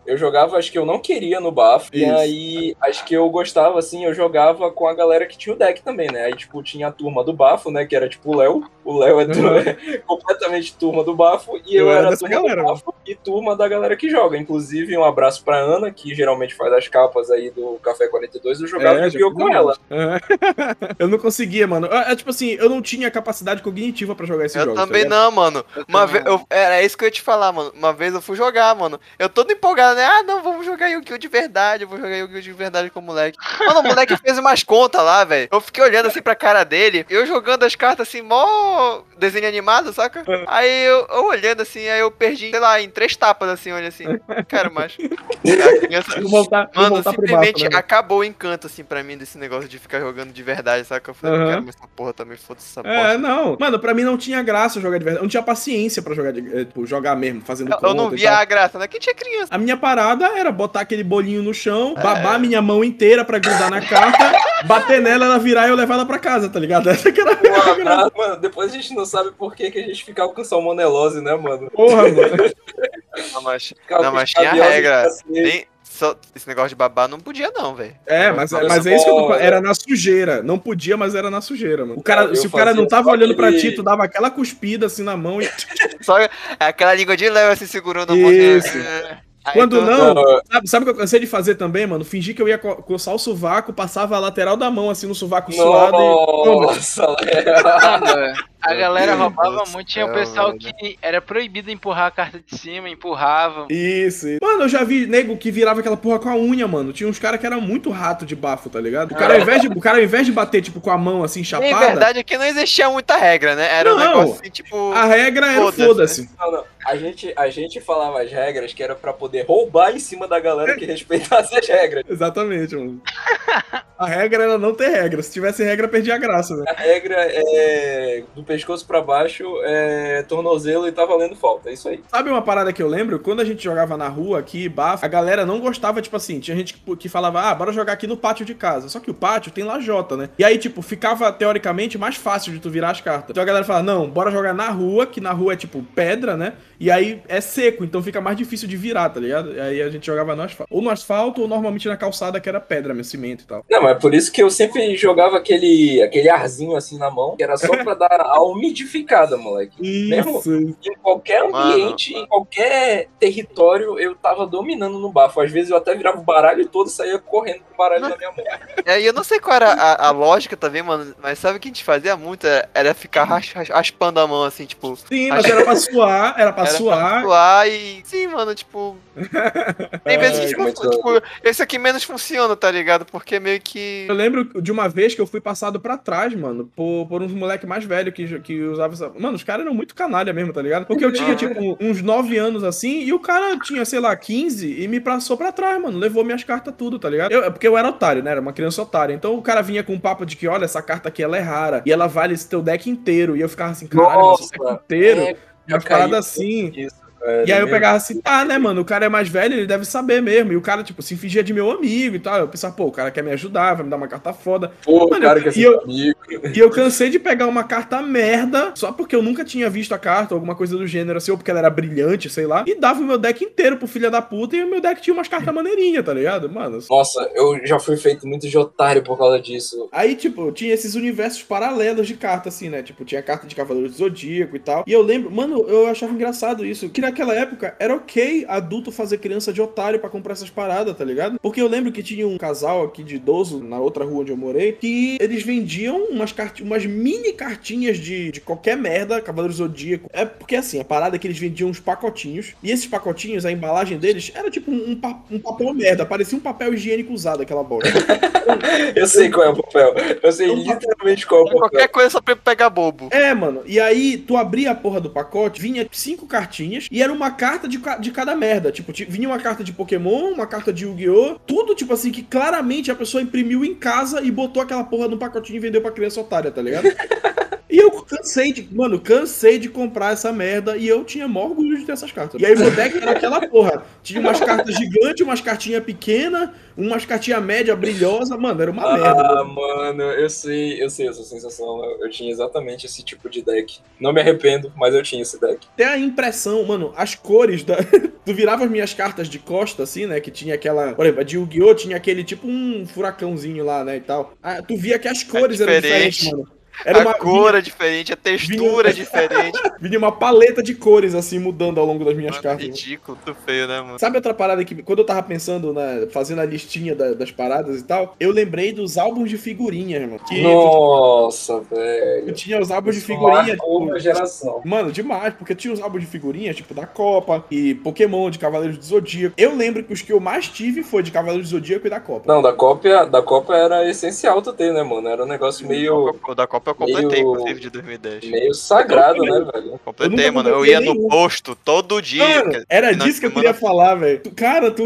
Eu jogava, acho que eu não queria no bafo. E aí, acho que eu gostava, assim, eu jogava com a galera que tinha o deck também, né? Aí, tipo, tinha a turma do bafo, né? Que era tipo o Léo. O Léo é Uhum. [LAUGHS] completamente turma do bafo. E eu, Eu era turma galera, do bafo e turma da galera que joga. Inclusive, um abraço pra Ana, que geralmente faz as capas aí do Café 42. Eu jogava É, já com ela. É. [LAUGHS] eu não conseguia, mano. É, é tipo assim, eu não tinha capacidade cognitiva pra jogar esses Eu jogos. tá também ligado? não, mano. Eu Uma também vez, eu, era isso que eu ia te falar, mano. Uma vez eu fui jogar, mano. Eu todo empolgado, né? Ah, não, vamos jogar Yu-Gi-Oh! de verdade. Eu vou jogar Yu-Gi-Oh! de verdade com o moleque. Mano, o moleque fez umas contas lá, velho. Eu fiquei olhando assim pra cara dele. Eu jogando as cartas assim, mó desenho animado, saca? Aí eu, eu olhando assim, aí eu perdi, sei lá, em três tapas assim, olha assim. Não quero mais. A criança. Voltar, Mano, simplesmente bafo, né? acabou o encanto, assim, pra mim, desse negócio de ficar jogando de verdade, saca? Eu falei, Aham. não quero mais essa porra também, foda-se essa É, bosta. não. Mano, pra mim não tinha graça jogar de verdade. Eu não tinha paciência pra jogar, de, é, tipo, jogar mesmo, fazendo Eu, eu não via a graça, né? Que tinha criança. A minha parada era botar aquele bolinho no chão, É. babar minha mão inteira pra grudar na carta, [LAUGHS] bater nela, ela virar e eu levar ela pra casa, tá ligado? [LAUGHS] Essa que era a minha graça. abraço. Mano, depois a gente não sabe por que, que a gente ficava com salmonelose, né, mano? Porra, [LAUGHS] mano. Não, mas, não, mas tinha regra. Nem, só, esse negócio de babar não podia, não, velho. É, mas, Eu mas é isso que eu tô falando. Era na sujeira. Não podia, mas era na sujeira, mano. O cara, Eu se o cara não tava olhando pra ti, tu dava aquela cuspida assim na mão e. Só aquela língua de leve assim segurando a mão. Isso. assim, aí Quando não, sabe, sabe o que eu cansei de fazer também, mano? Fingir que eu ia co- coçar o sovaco, passava a lateral da mão assim no sovaco suado e. Nossa, Léo. A galera Meu roubava Deus muito. Tinha o pessoal velho. que era proibido empurrar a carta de cima, empurravam. Isso, isso. Mano, eu já vi nego que virava aquela porra com a unha, mano. Tinha uns caras que eram muito rato de bafo, tá ligado? O cara, ao invés de, o cara, ao invés de bater, tipo, com a mão assim, chapada, verdade é que não existia muita regra, né? Era um Não. negócio assim, tipo. a regra era Foda-se. foda-se. Não, não. A gente, a gente falava as regras que era pra poder roubar em cima da galera que respeitasse as regras. Exatamente, mano. A regra era não ter regra. Se tivesse regra, perdia a graça, né? A regra é do pescoço pra baixo, é tornozelo e tá valendo falta. É isso aí. Sabe uma parada que eu lembro? Quando a gente jogava na rua aqui, bafo, a galera não gostava, tipo assim, tinha gente que, que falava, ah, bora jogar aqui no pátio de casa. Só que o pátio tem lajota, né? E aí, tipo, ficava teoricamente mais fácil de tu virar as cartas. Então a galera fala, não, bora jogar na rua, que na rua é tipo pedra, né? E aí é seco, então fica mais difícil de virar, tá ligado? E aí a gente jogava no asfalto. Ou no asfalto, ou normalmente na calçada, que era pedra, meu cimento e tal. Não, Então, é por isso que eu sempre jogava aquele, aquele arzinho assim na mão, que era só pra dar [LAUGHS] umidificada, moleque. Mesmo Isso. em qualquer ambiente, em qualquer território, eu tava dominando no bafo. Às vezes eu até virava o baralho todo e saía correndo com o baralho na minha mão. E aí eu não sei qual era a, a lógica também, mano, mas sabe o que a gente fazia muito? Era, era ficar ras- ras- raspando a mão, assim, tipo. Sim, mas era pra suar, era pra [LAUGHS] Era suar. pra suar e. Sim, mano, tipo. [LAUGHS] Tem vezes que, tipo, tipo, esse aqui menos funciona, tá ligado? Porque meio que. Eu lembro de uma vez que eu fui passado pra trás, mano, por, por uns moleque mais velho que, que usava essa. Mano, os caras eram muito canalha mesmo, tá ligado? Porque eu tinha, tipo, uns 9 anos assim, e o cara tinha, sei lá, 15 e me passou pra trás, mano. Levou minhas cartas tudo, tá ligado? Eu, é porque eu era otário, né? Era uma criança otária. Então o cara vinha com um papo de que, olha, essa carta aqui ela é rara e ela vale esse teu deck inteiro. E eu ficava assim, caralho, esse deck inteiro. é, umas caí paradas assim. Isso, cara, E aí eu pegava assim, tá, né, mano? O cara é mais velho, ele deve saber mesmo. E o cara, tipo, se fingia de meu amigo e tal. Eu pensava, pô, o cara quer me ajudar, vai me dar uma carta foda. Pô, Mano, cara que é e seu eu- amigo. E eu cansei de pegar uma carta merda, só porque eu nunca tinha visto a carta, alguma coisa do gênero assim, ou porque ela era brilhante, sei lá, e dava o meu deck inteiro pro filho da puta, e o meu deck tinha umas cartas maneirinhas, tá ligado? Mano. Nossa, eu já fui feito muito de otário por causa disso. Aí, tipo, tinha esses universos paralelos de carta, assim, né? Tipo, tinha carta de Cavaleiro do Zodíaco e tal. E eu lembro, mano, eu achava engraçado isso. Que naquela época era ok adulto fazer criança de otário pra comprar essas paradas, tá ligado? Porque eu lembro que tinha um casal aqui de idoso, na outra rua onde eu morei, que eles vendiam umas, cart... umas mini cartinhas de, de qualquer merda, Cavaleiro Zodíaco. É porque assim, a parada é que eles vendiam uns pacotinhos. E esses pacotinhos, a embalagem deles era tipo um, pa- um papel merda. Parecia um papel higiênico usado, aquela bosta. [LAUGHS] Eu sei qual é o papel. Eu sei literalmente qual é o papel. Qualquer coisa só pra pegar bobo. É, mano. E aí, tu abria a porra do pacote, vinha cinco cartinhas e era uma carta de, de cada merda. Tipo, ti- vinha uma carta de Pokémon, uma carta de Yu-Gi-Oh! Tudo, tipo assim, que claramente a pessoa imprimiu em casa e botou aquela porra no pacotinho e vendeu pra criança otária, tá ligado? [LAUGHS] E eu cansei de. Mano, cansei de comprar essa merda e eu tinha maior orgulho de ter essas cartas. E aí meu deck era aquela porra. Tinha umas cartas gigantes, umas cartinhas pequenas, umas cartinhas média brilhosa. Mano, era uma merda. Ah, mano. eu sei, eu sei essa sensação. Eu, eu tinha exatamente esse tipo de deck. Não me arrependo, mas eu tinha esse deck. Até a impressão, mano, as cores da. [LAUGHS] tu virava as minhas cartas de costa, assim, né? Que tinha aquela. Por exemplo, a de Yu-Gi-Oh! tinha aquele tipo um furacãozinho lá, né? E tal. Ah, tu via que as cores eram diferente. diferentes, mano. Era uma, a cor é diferente, a textura é [LAUGHS] diferente. vinha, vinha uma paleta de cores, assim, mudando ao longo das minhas Mano, cartas. ridículo, muito feio, né, mano? Sabe outra parada que, quando eu tava pensando, na, fazendo a listinha da- das paradas e tal, eu lembrei dos álbuns de figurinhas, mano. Que Nossa, tu, velho. tu tinha os álbuns de figurinha. Marcou tipo, uma geração. Mano, demais, porque tinha os álbuns de figurinhas, tipo da Copa e Pokémon, de Cavaleiros do Zodíaco. Eu lembro que os que eu mais tive foi de Cavaleiros do Zodíaco e da Copa. Não, da cópia, da Copa era essencial tu ter, né, mano? Era um negócio meio, da Copa eu completei, meio- inclusive, de 2010. meio sagrado, né, velho? Completei, Eu mano. Eu ia no nenhum. posto todo dia. Mano, cara. era disso que eu semana- queria falar, velho. Cara, tu.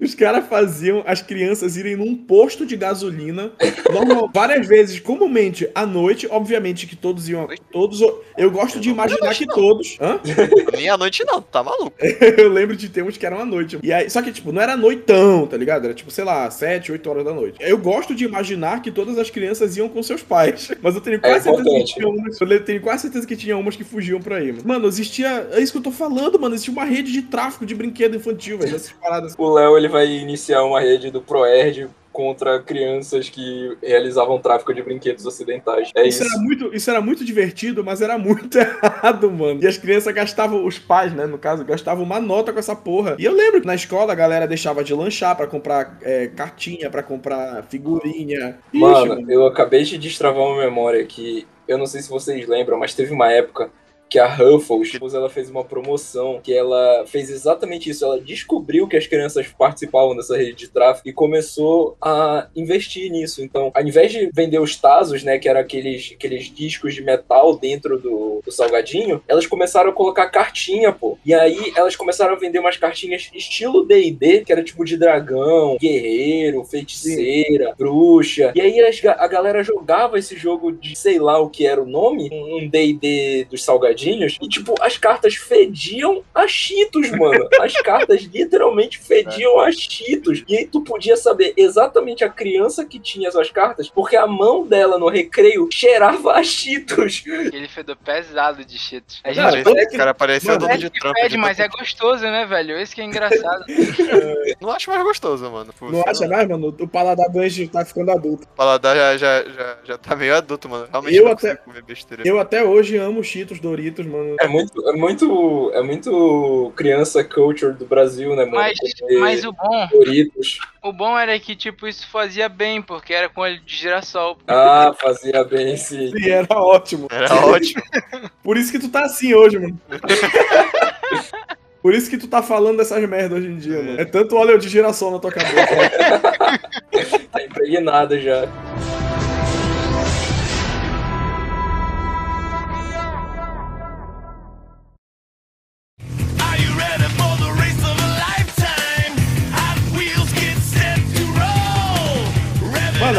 Os caras faziam as crianças irem num posto de gasolina, normal, várias vezes, comumente à noite. Obviamente que todos iam. Todos. Eu gosto de imaginar que todos. Hã? [LAUGHS] Meia-noite não, tá maluco. [LAUGHS] Eu lembro de ter uns que eram à noite. E aí, só que, tipo, não era noitão, tá ligado? Era tipo, sei lá, 7, 8 horas da noite. Eu gosto de imaginar que todas as crianças iam com seus pais. [LAUGHS] Mas eu tenho quase certeza que tinha umas. Eu tenho quase certeza que tinha umas que fugiam por aí, mano. Mano, existia. É isso que eu tô falando, mano. Existia uma rede de tráfico de brinquedo infantil, velho. Essas paradas. O Léo ele vai iniciar uma rede do Proerd contra crianças que realizavam tráfico de brinquedos ocidentais. É Isso isso. era, muito, isso era muito divertido, mas era muito [LAUGHS] errado, mano. E as crianças gastavam, os pais, né, no caso, gastavam uma nota com essa porra. E eu lembro que na escola a galera deixava de lanchar pra comprar é, cartinha, pra comprar figurinha. Ixi, Mano, eu acabei de destravar uma memória aqui. Eu não sei se vocês lembram, mas teve uma época que a Ruffles, ela fez uma promoção que ela fez exatamente isso. Ela descobriu que as crianças participavam dessa rede de tráfico e começou a investir nisso. Então, ao invés de vender os Tazos, né, que eram aqueles, aqueles discos de metal dentro do, do salgadinho, elas começaram a colocar cartinha, pô. E aí elas começaram a vender umas cartinhas estilo D&D, que era tipo de dragão, guerreiro, feiticeira, bruxa. E aí as a galera jogava esse jogo de sei lá o que era o nome, um D&D dos salgadinhos salgadinhos e, tipo, as cartas fediam a Cheetos, mano. As cartas literalmente fediam a Cheetos. E aí tu podia saber exatamente a criança que tinha essas cartas, porque a mão dela no recreio cheirava a Cheetos. Aquele fedor pesado de cheetos. A Cara, gente Parece- é que- cara, parecia o dono de que Trump. pede, de mas é gostoso, né, velho? Esse que é engraçado. [LAUGHS] Não acho mais gostoso, mano. Pô, Não acha mais, mano? O paladar do Anjo tá ficando adulto. O paladar já, já, já, já tá meio adulto, mano. Realmente Eu até- consigo comer besteira. Eu até hoje amo Cheetos, Doritos, mano. É muito, é muito, é muito criança culture do Brasil, né, mano? Mas, mas o bom, Doritos. o bom era que, tipo, isso fazia bem, porque era com óleo de girassol. Ah, fazia bem sim. [LAUGHS] E era ótimo. Era ótimo. [LAUGHS] Por isso que tu tá assim hoje, mano. [LAUGHS] Por isso que tu tá falando dessas merdas hoje em dia, mano. É tanto óleo de girassol na tua cabeça. Tá impregnada já.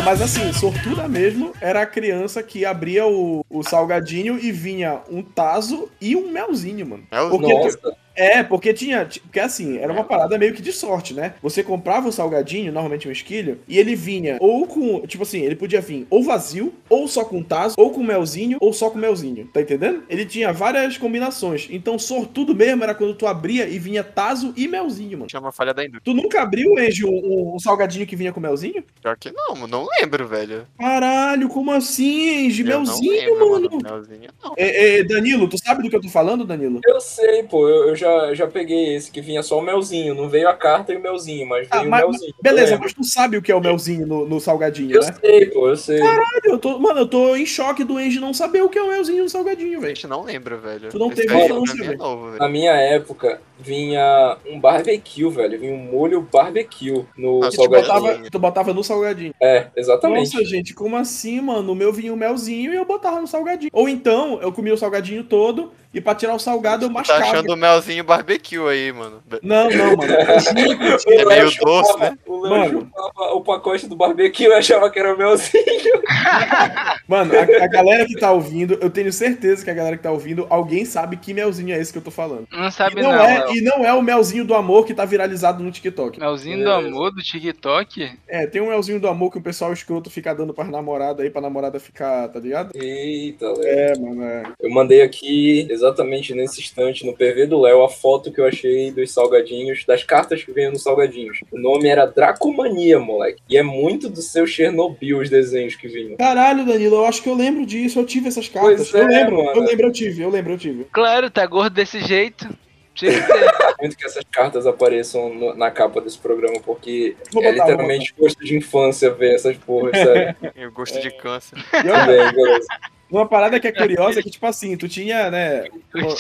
Mas assim, sortuda mesmo era a criança que abria o, o salgadinho e vinha um taso e um melzinho, mano. É o Porque- Nossa, É, porque tinha. ti- Porque assim, era uma parada meio que de sorte, né? Você comprava o salgadinho, normalmente um esquilho, e ele vinha ou com. Tipo assim, ele podia vir ou vazio, ou só com taso, ou com melzinho, ou só com melzinho. Tá entendendo? Ele tinha várias combinações. Então, sortudo mesmo era quando tu abria e vinha taso e melzinho, mano. Chama falha da indústria. Tu nunca abriu, um, um- um salgadinho que vinha com melzinho? Pior que não, mano, não lembro, velho. Caralho, como assim, não Melzinho, lembro, mano. Melzinho, não. É, é, Danilo, tu sabe do que eu tô falando, Danilo? eu sei, pô. Eu, eu já, já peguei esse que vinha só o melzinho. Não veio a carta e o melzinho, mas Ah, veio o mas- melzinho. Beleza, Eu mas tu sabe o que é o melzinho no, no salgadinho, Eu né? sei, pô, eu sei. Eu tô, mano, eu tô em choque do Angie não saber o que é o melzinho no salgadinho, velho. Gente, não lembro, velho. Tu não Esse teve aí infância, é velho. novo, velho. Na minha época, vinha um barbecue, velho. Vinha um molho barbecue no Ah, Que tu salgadinho. botava, tu botava no salgadinho. É, exatamente. Nossa, gente, como assim, mano? O meu vinha o melzinho e eu botava no salgadinho. Ou então, eu comia o salgadinho todo e pra tirar o salgado eu Tá mascava. achando o melzinho barbecue aí, mano. Não, não, mano. [LAUGHS] É meio chupava- doce, né? O Léo Mano. chupava o pacote do barbecue e achava que era o melzinho. [LAUGHS] Mano, a, a galera que tá ouvindo, eu tenho certeza que a galera que tá ouvindo, alguém sabe que melzinho é esse que eu tô falando. Não E sabe não, não, é, Léo. e não é o melzinho do amor que tá viralizado no TikTok. Melzinho do Beleza. amor do TikTok? É, tem um melzinho do amor que o pessoal escroto fica dando pras namoradas aí, pra namorada ficar, tá ligado? Eita, Léo. É, mano, é. Eu mandei aqui, exatamente nesse instante, no PV do Léo, a foto que eu achei dos salgadinhos, das cartas que venham nos salgadinhos. O nome era Dracomania, moleque. E é muito do seu Chernobyl os desenhos que vinham. Caralho, Danilo, eu acho que eu lembro disso, eu tive essas cartas. Pois eu é, lembro, mano. eu lembro, eu tive, eu lembro, eu tive. Claro, tá gordo desse jeito. [LAUGHS] Muito que essas cartas apareçam no- na capa desse programa, porque é botar, vou literalmente gosto de infância ver essas porras, sério. E o gosto de câncer. Também, beleza. Uma parada que é [LAUGHS] curiosa é que, tipo assim, tu tinha, né?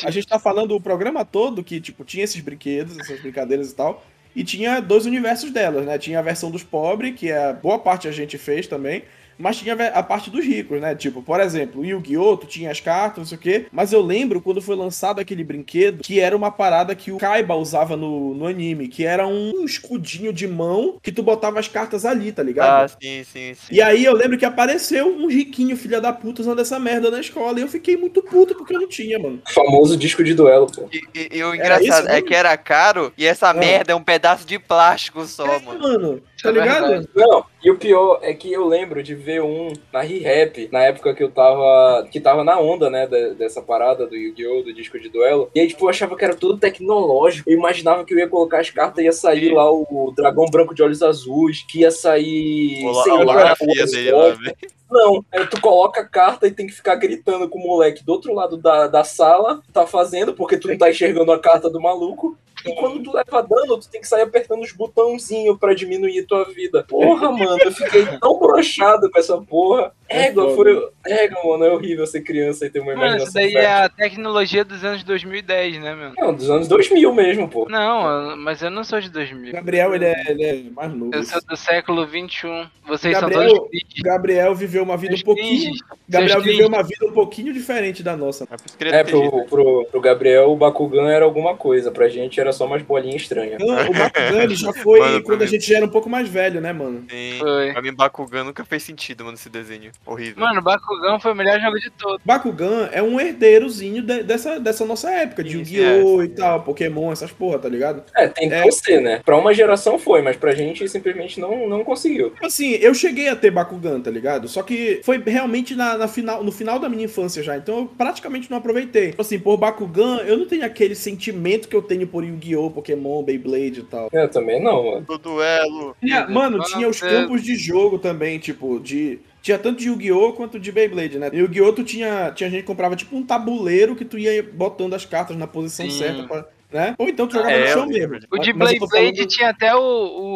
A gente tá falando o programa todo que, tipo, tinha esses brinquedos, essas brincadeiras e tal. E tinha dois universos delas, né? Tinha a versão dos pobres, que é boa parte a gente fez também. Mas tinha a parte dos ricos, né? Tipo, por exemplo, o Yu-Gi-Oh! Tu tinha as cartas, não sei o quê. Mas eu lembro quando foi lançado aquele brinquedo, que era uma parada que o Kaiba usava no, no anime, que era um escudinho de mão que tu botava as cartas ali, tá ligado? Ah, sim, sim, sim. E aí eu lembro que apareceu um riquinho, filha da puta, usando essa merda na escola. E eu fiquei muito puto porque eu não tinha, mano. Famoso disco de duelo, pô. E, e- e o Era engraçado isso é que era caro e essa merda é um pedaço de plástico só, É, mano. mano, tá é ligado? Não, e o pior é que eu lembro de ver um na Re-Rap, na época que eu tava. que tava na onda, né, de- dessa parada do Yu-Gi-Oh! do disco de duelo. E aí, tipo, eu achava que era tudo tecnológico. Eu imaginava que eu ia colocar as cartas e ia sair lá o dragão branco de olhos azuis, que ia sair. Sei lá, dele lá, velho. Não, é, tu coloca a carta e tem que ficar gritando com o moleque do outro lado da, da sala, tá fazendo, porque tu não tá enxergando a carta do maluco. E quando tu leva dano, tu tem que sair apertando os botãozinhos pra diminuir tua vida. Porra, mano, eu fiquei tão brochado com essa porra. É Égua, foda. foi. Égua, mano, é horrível ser criança e ter uma Mano, imaginação. isso daí é fértil. a tecnologia dos anos 2010, né, meu? Não, dos anos 2000 mesmo, pô. Não, mas eu não sou de O 2000. Gabriel, ele é, ele é mais novo. Eu sou do século 21. Vocês Gabriel- são todos cringe. Gabriel viveu uma vida um pouquinho. Gabriel viveu uma vida um pouquinho diferente da nossa. É É, pro, pro, pro Gabriel, o Bakugan era alguma coisa. Pra gente era só umas bolinhas estranhas. Não, o Bakugan ele já [LAUGHS] foi Mano, quando a gente já era um pouco mais velho, né, mano? Sim. Foi. Pra mim, Bakugan nunca fez sentido, mano, esse desenho. Horrível. Mano, o Bakugão foi o melhor jogo de todos. Bakugan é um herdeirozinho de- dessa, dessa nossa época, de Yu-Gi-Oh! é, e tal, Pokémon, essas porra, tá ligado? É, tem que É. ser, né? Pra uma geração foi, mas pra gente simplesmente não, não conseguiu. Tipo Assim, eu cheguei a ter Bakugan, tá ligado? Só que foi realmente na, na final, no final da minha infância já, então eu praticamente não aproveitei. Tipo Assim, por Bakugan, eu não tenho aquele sentimento que eu tenho por Yu-Gi-Oh!, Pokémon, Beyblade e tal. Eu também não, mano. Do duelo. Mano, tinha os campos de jogo também, tipo, de. Tinha tanto de Yu-Gi-Oh! quanto de Beyblade, né? Yu-Gi-Oh! tu tinha, tinha gente que comprava tipo um tabuleiro que tu ia botando as cartas na posição Sim. certa, pra, né? Ou então tu jogava É, no chão mesmo. O de falando- tinha até o,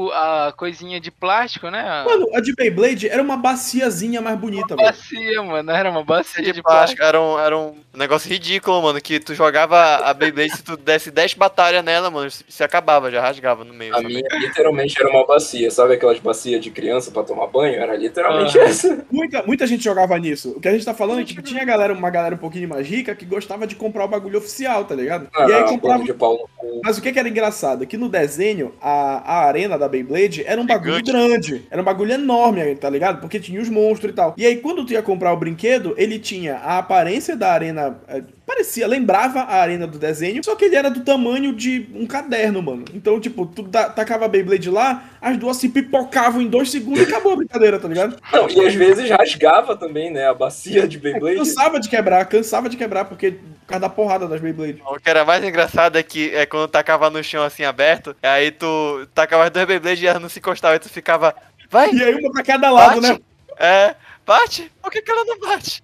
o- a coisinha de plástico, né? Mano, a de Beyblade era uma baciazinha mais bonita, velho. bacia, mano. Era uma bacia de de plástico. plástico. Era um, era um negócio ridículo, mano. Que tu jogava a Beyblade, se tu desse 10 batalhas nela, mano, se acabava, já rasgava no meio. A sabe? minha literalmente era uma bacia. Sabe aquelas bacias de criança pra tomar banho? Era literalmente Ah. essa. Muita, muita gente jogava nisso. O que a gente tá falando é que tipo, tinha galera, uma galera um pouquinho mais rica que gostava de comprar o bagulho oficial, tá ligado? Ah, e aí comprava. Pau no cu. Mas o que, que era engraçado? Que no desenho, a, a arena da Beyblade era um bagulho Gigante. grande. Era um bagulho enorme, tá ligado? Porque tinha os monstros e tal. E aí, quando tu ia comprar o brinquedo, ele tinha a aparência da arena. É, parecia, lembrava a arena do desenho, só que ele era do tamanho de um caderno, mano. Então, tipo, tu ta- tacava a Beyblade lá, as duas se pipocavam em dois segundos e acabou a brincadeira, tá ligado? [LAUGHS] Não, e às vezes rasgava também, né? A bacia de Beyblade. Cansava de quebrar, cansava de quebrar, porque por causa da porrada das Beyblade. O que era mais engraçado é que é quando tacava no chão assim aberto, aí tu tacava as duas Beyblades e elas não se encostavam, aí tu ficava. Vai! E aí uma pra cada lado, bate! né? É, bate! Por que, que ela não bate?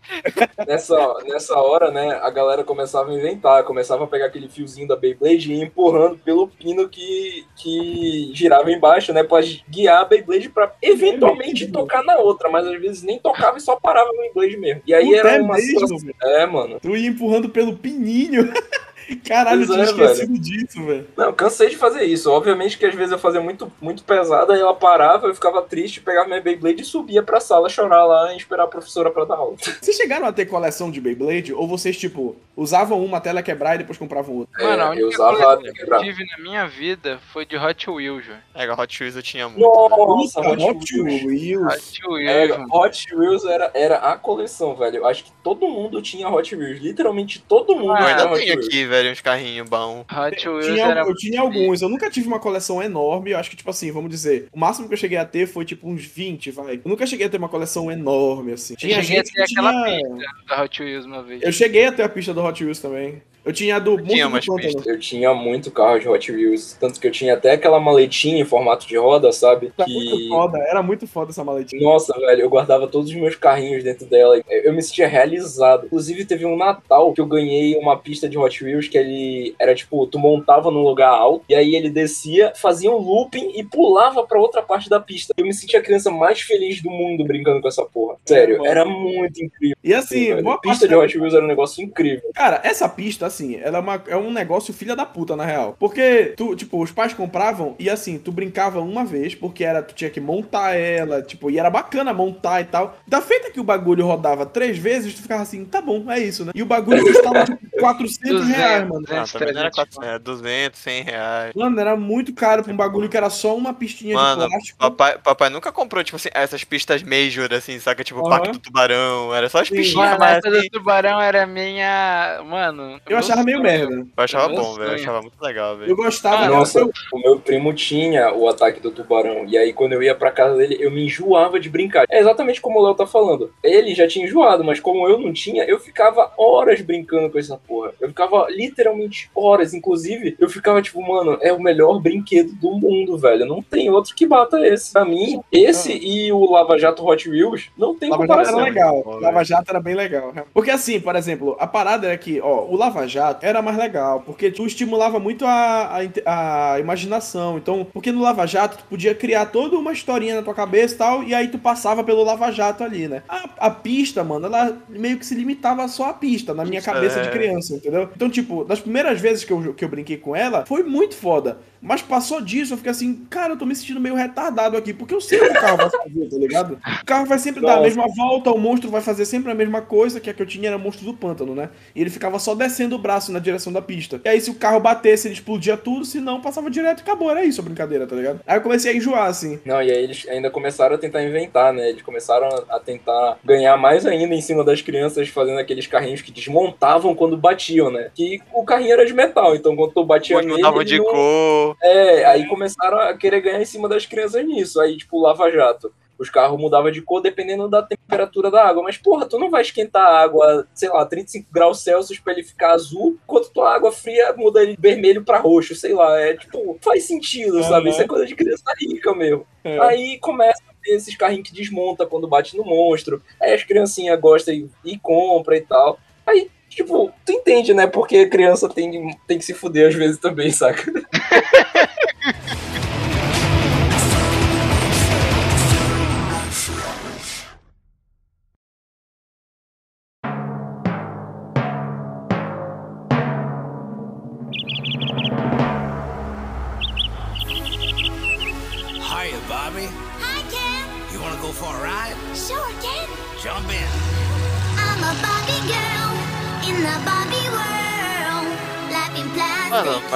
Nessa, nessa hora, né, a galera começava a inventar, começava a pegar aquele fiozinho da Beyblade e ir empurrando pelo pino que, que girava embaixo, né, pra guiar a Beyblade pra eventualmente tocar na outra, mas às vezes nem tocava e só parava no Beyblade mesmo. E aí Puta, era é uma mesmo, situação... velho. É, mano. Tu ia empurrando pelo pininho. [LAUGHS] Caralho, eu tinha é, esquecido disso, velho. Não, cansei de fazer isso. Obviamente que às vezes eu fazia muito, muito pesado, aí ela parava, eu ficava triste, pegava minha Beyblade e subia pra sala chorar lá e esperar a professora pra dar aula. [LAUGHS] Vocês chegaram a ter coleção de Beyblade? Ou vocês, tipo, usavam uma até ela quebrar e depois compravam outra? Mano, a É, única eu usava até que eu tive na minha vida foi de Hot Wheels, velho. É, Hot Wheels eu tinha muito. velho. Nossa, Puta, Hot Wheels. Wheels. Hot Wheels, É. Hot Wheels era, era a coleção, velho. Eu acho que todo mundo tinha Hot Wheels. Literalmente todo mundo Ah, tinha ainda Hot tenho Wheels. aqui, velho, uns carrinhos bons. Hot Wheels Tinha, era. eu tinha alguns, eu nunca tive uma coleção enorme, eu acho que, tipo assim, vamos dizer, o máximo que eu cheguei a ter foi, tipo, uns 20, vai. Eu nunca cheguei a ter uma coleção enorme, assim. Eu Tinha cheguei a gente ter que aquela tinha... pista da Hot Wheels uma vez. Eu cheguei a ter a pista do Hot Wheels também. Eu tinha do tinha umas do Pântano. pistas. Eu tinha muito carro de Hot Wheels. Tanto que eu tinha até aquela maletinha em formato de roda, sabe? Era muito Que. foda, era muito foda essa maletinha. Nossa, velho, eu guardava todos os meus carrinhos dentro dela. Eu eu me sentia realizado. Inclusive, teve um Natal que eu ganhei uma pista de Hot Wheels que ele era tipo, tu montava num lugar alto, e aí ele descia, fazia um looping e pulava pra outra parte da pista. Eu me sentia a criança mais feliz do mundo brincando com essa porra. Sério, mano. era muito incrível. E assim, boa pista parte de Hot Wheels era um negócio incrível. Cara, essa pista, assim, ela é, uma- é um negócio filha da puta, na real. Porque, tu, tipo, os pais compravam e, assim, tu brincava uma vez, porque era, tu tinha que montar ela, tipo, e era bacana montar e tal. Da feita que o bagulho rodava três vezes, tu ficava assim, tá bom, é isso, né? E o bagulho custava, tipo, [LAUGHS] 400 reais, mano. Ah, 200, também não era 300, 400, é, 200, 100 reais. Mano, era muito caro pra um bagulho que era só uma pistinha Mano, de plástico. Papai, papai nunca comprou, tipo assim, essas pistas major, assim, saca? Tipo, Aham. Parque do Tubarão. Era só as Sim. pistinhas, Mano, mas assim, do tubarão era minha. Mano. Eu achava meio merda. eu achava bom, velho. Eu sonho. achava muito legal, Eu velho. gostava. Ah, Nossa, eu- o meu primo tinha o ataque do tubarão. E aí, quando eu ia pra casa dele, eu me enjoava de brincar. É exatamente como o Léo tá falando. Ele já tinha enjoado, mas como eu não tinha, eu ficava horas brincando com essa porra. Eu ficava literalmente horas. Inclusive, eu ficava tipo, mano, é o melhor brinquedo do mundo, velho. Não tem outro que bata esse. Pra mim, esse e o Lava Jato Hot Wheels não tem Lava Jato comparação. era legal. Lava Jato era bem legal. Porque assim, por exemplo, a parada era que, ó, o Lava Jato era mais legal, porque tu estimulava muito a, a, a imaginação. Então, porque no Lava Jato tu podia criar toda uma historinha na tua cabeça e tal, e aí tu passava pelo Lava Jato ali, né? A, a pista, mano, ela meio que se limitava só à pista, na minha Isso cabeça é. de criança, entendeu? Então, tipo, das primeiras vezes que eu, que eu brinquei com ela, foi muito foda. Mas passou disso, eu fiquei assim, cara, eu tô me sentindo meio retardado aqui, porque eu sei o que o carro vai fazer, tá ligado? O carro vai sempre dar a Nossa. mesma volta, o monstro vai fazer sempre a mesma coisa, que a que eu tinha era o monstro do pântano, né? E ele ficava só descendo o braço na direção da pista. E aí, se o carro batesse, ele explodia tudo, se não, passava direto e acabou, era isso a brincadeira, tá ligado? Aí eu comecei a enjoar, assim. Não, e aí eles ainda começaram a tentar inventar, né? Eles começaram a tentar ganhar mais ainda em cima das crianças, fazendo aqueles carrinhos que desmontavam quando batiam, né? Que o carrinho era de metal, então quando tu batia nele, ele de não- É, aí começaram a querer ganhar em cima das crianças nisso. Aí, tipo, Lava Jato. Os carros mudavam de cor dependendo da temperatura da água. Mas, porra, tu não vai esquentar a água, sei lá, 35 graus Celsius pra ele ficar azul, enquanto tua água fria muda ele vermelho pra roxo, sei lá. É, tipo, faz sentido, sabe? Aham. Isso é coisa de criança rica mesmo. É. Aí começa esses carrinhos que desmonta quando bate no monstro. Aí as criancinhas gostam e, e compram e tal. Aí, tipo, tu entende, né? Porque criança tem, tem que se fuder às vezes também, saca? [LAUGHS]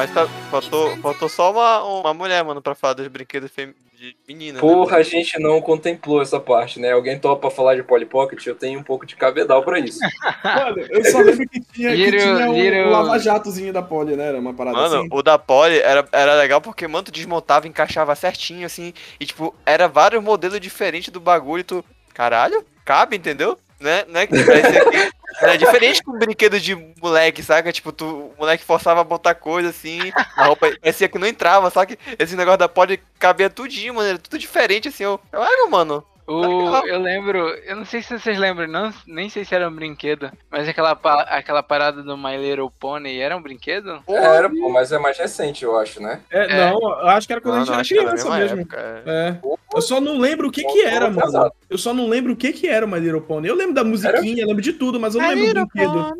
mas tá- faltou, faltou só uma, uma mulher, mano, pra falar dos brinquedos fem- de menina. né? Porra, a gente não contemplou essa parte, né? Alguém topa falar de Polly Pocket? Eu tenho um pouco de cabedal pra isso. [LAUGHS] Mano, eu só lembro que tinha, que tinha o, little- o lava-jatozinho da Poli, né? Era uma parada Mano, assim. o da Poli era, era legal porque, mano, tu desmontava, encaixava certinho, assim, e, tipo, era vários modelos diferentes do bagulho e tu... Caralho, cabe, entendeu? Né? Né? Parecia que- Era diferente com um brinquedo de moleque, saca? Tipo, tu, o moleque forçava a botar coisa assim, a roupa parecia que não entrava, que esse negócio da Poli cabia tudinho, mano, era tudo diferente, assim, eu... Caralho, mano. O, eu lembro, eu não sei se vocês lembram, não, nem sei se era um brinquedo, mas aquela, aquela parada do My Little Pony era um brinquedo? Era, pô, mas é mais recente, eu acho, né? É, É. Não, eu acho que era quando Não, a não, gente acho era criança mesmo. época. é. É. Eu só não lembro o que que era, mano. Eu só não lembro o que que era o My Little Pony. Eu lembro da musiquinha, eu lembro de tudo, mas eu não lembro do brinquedo.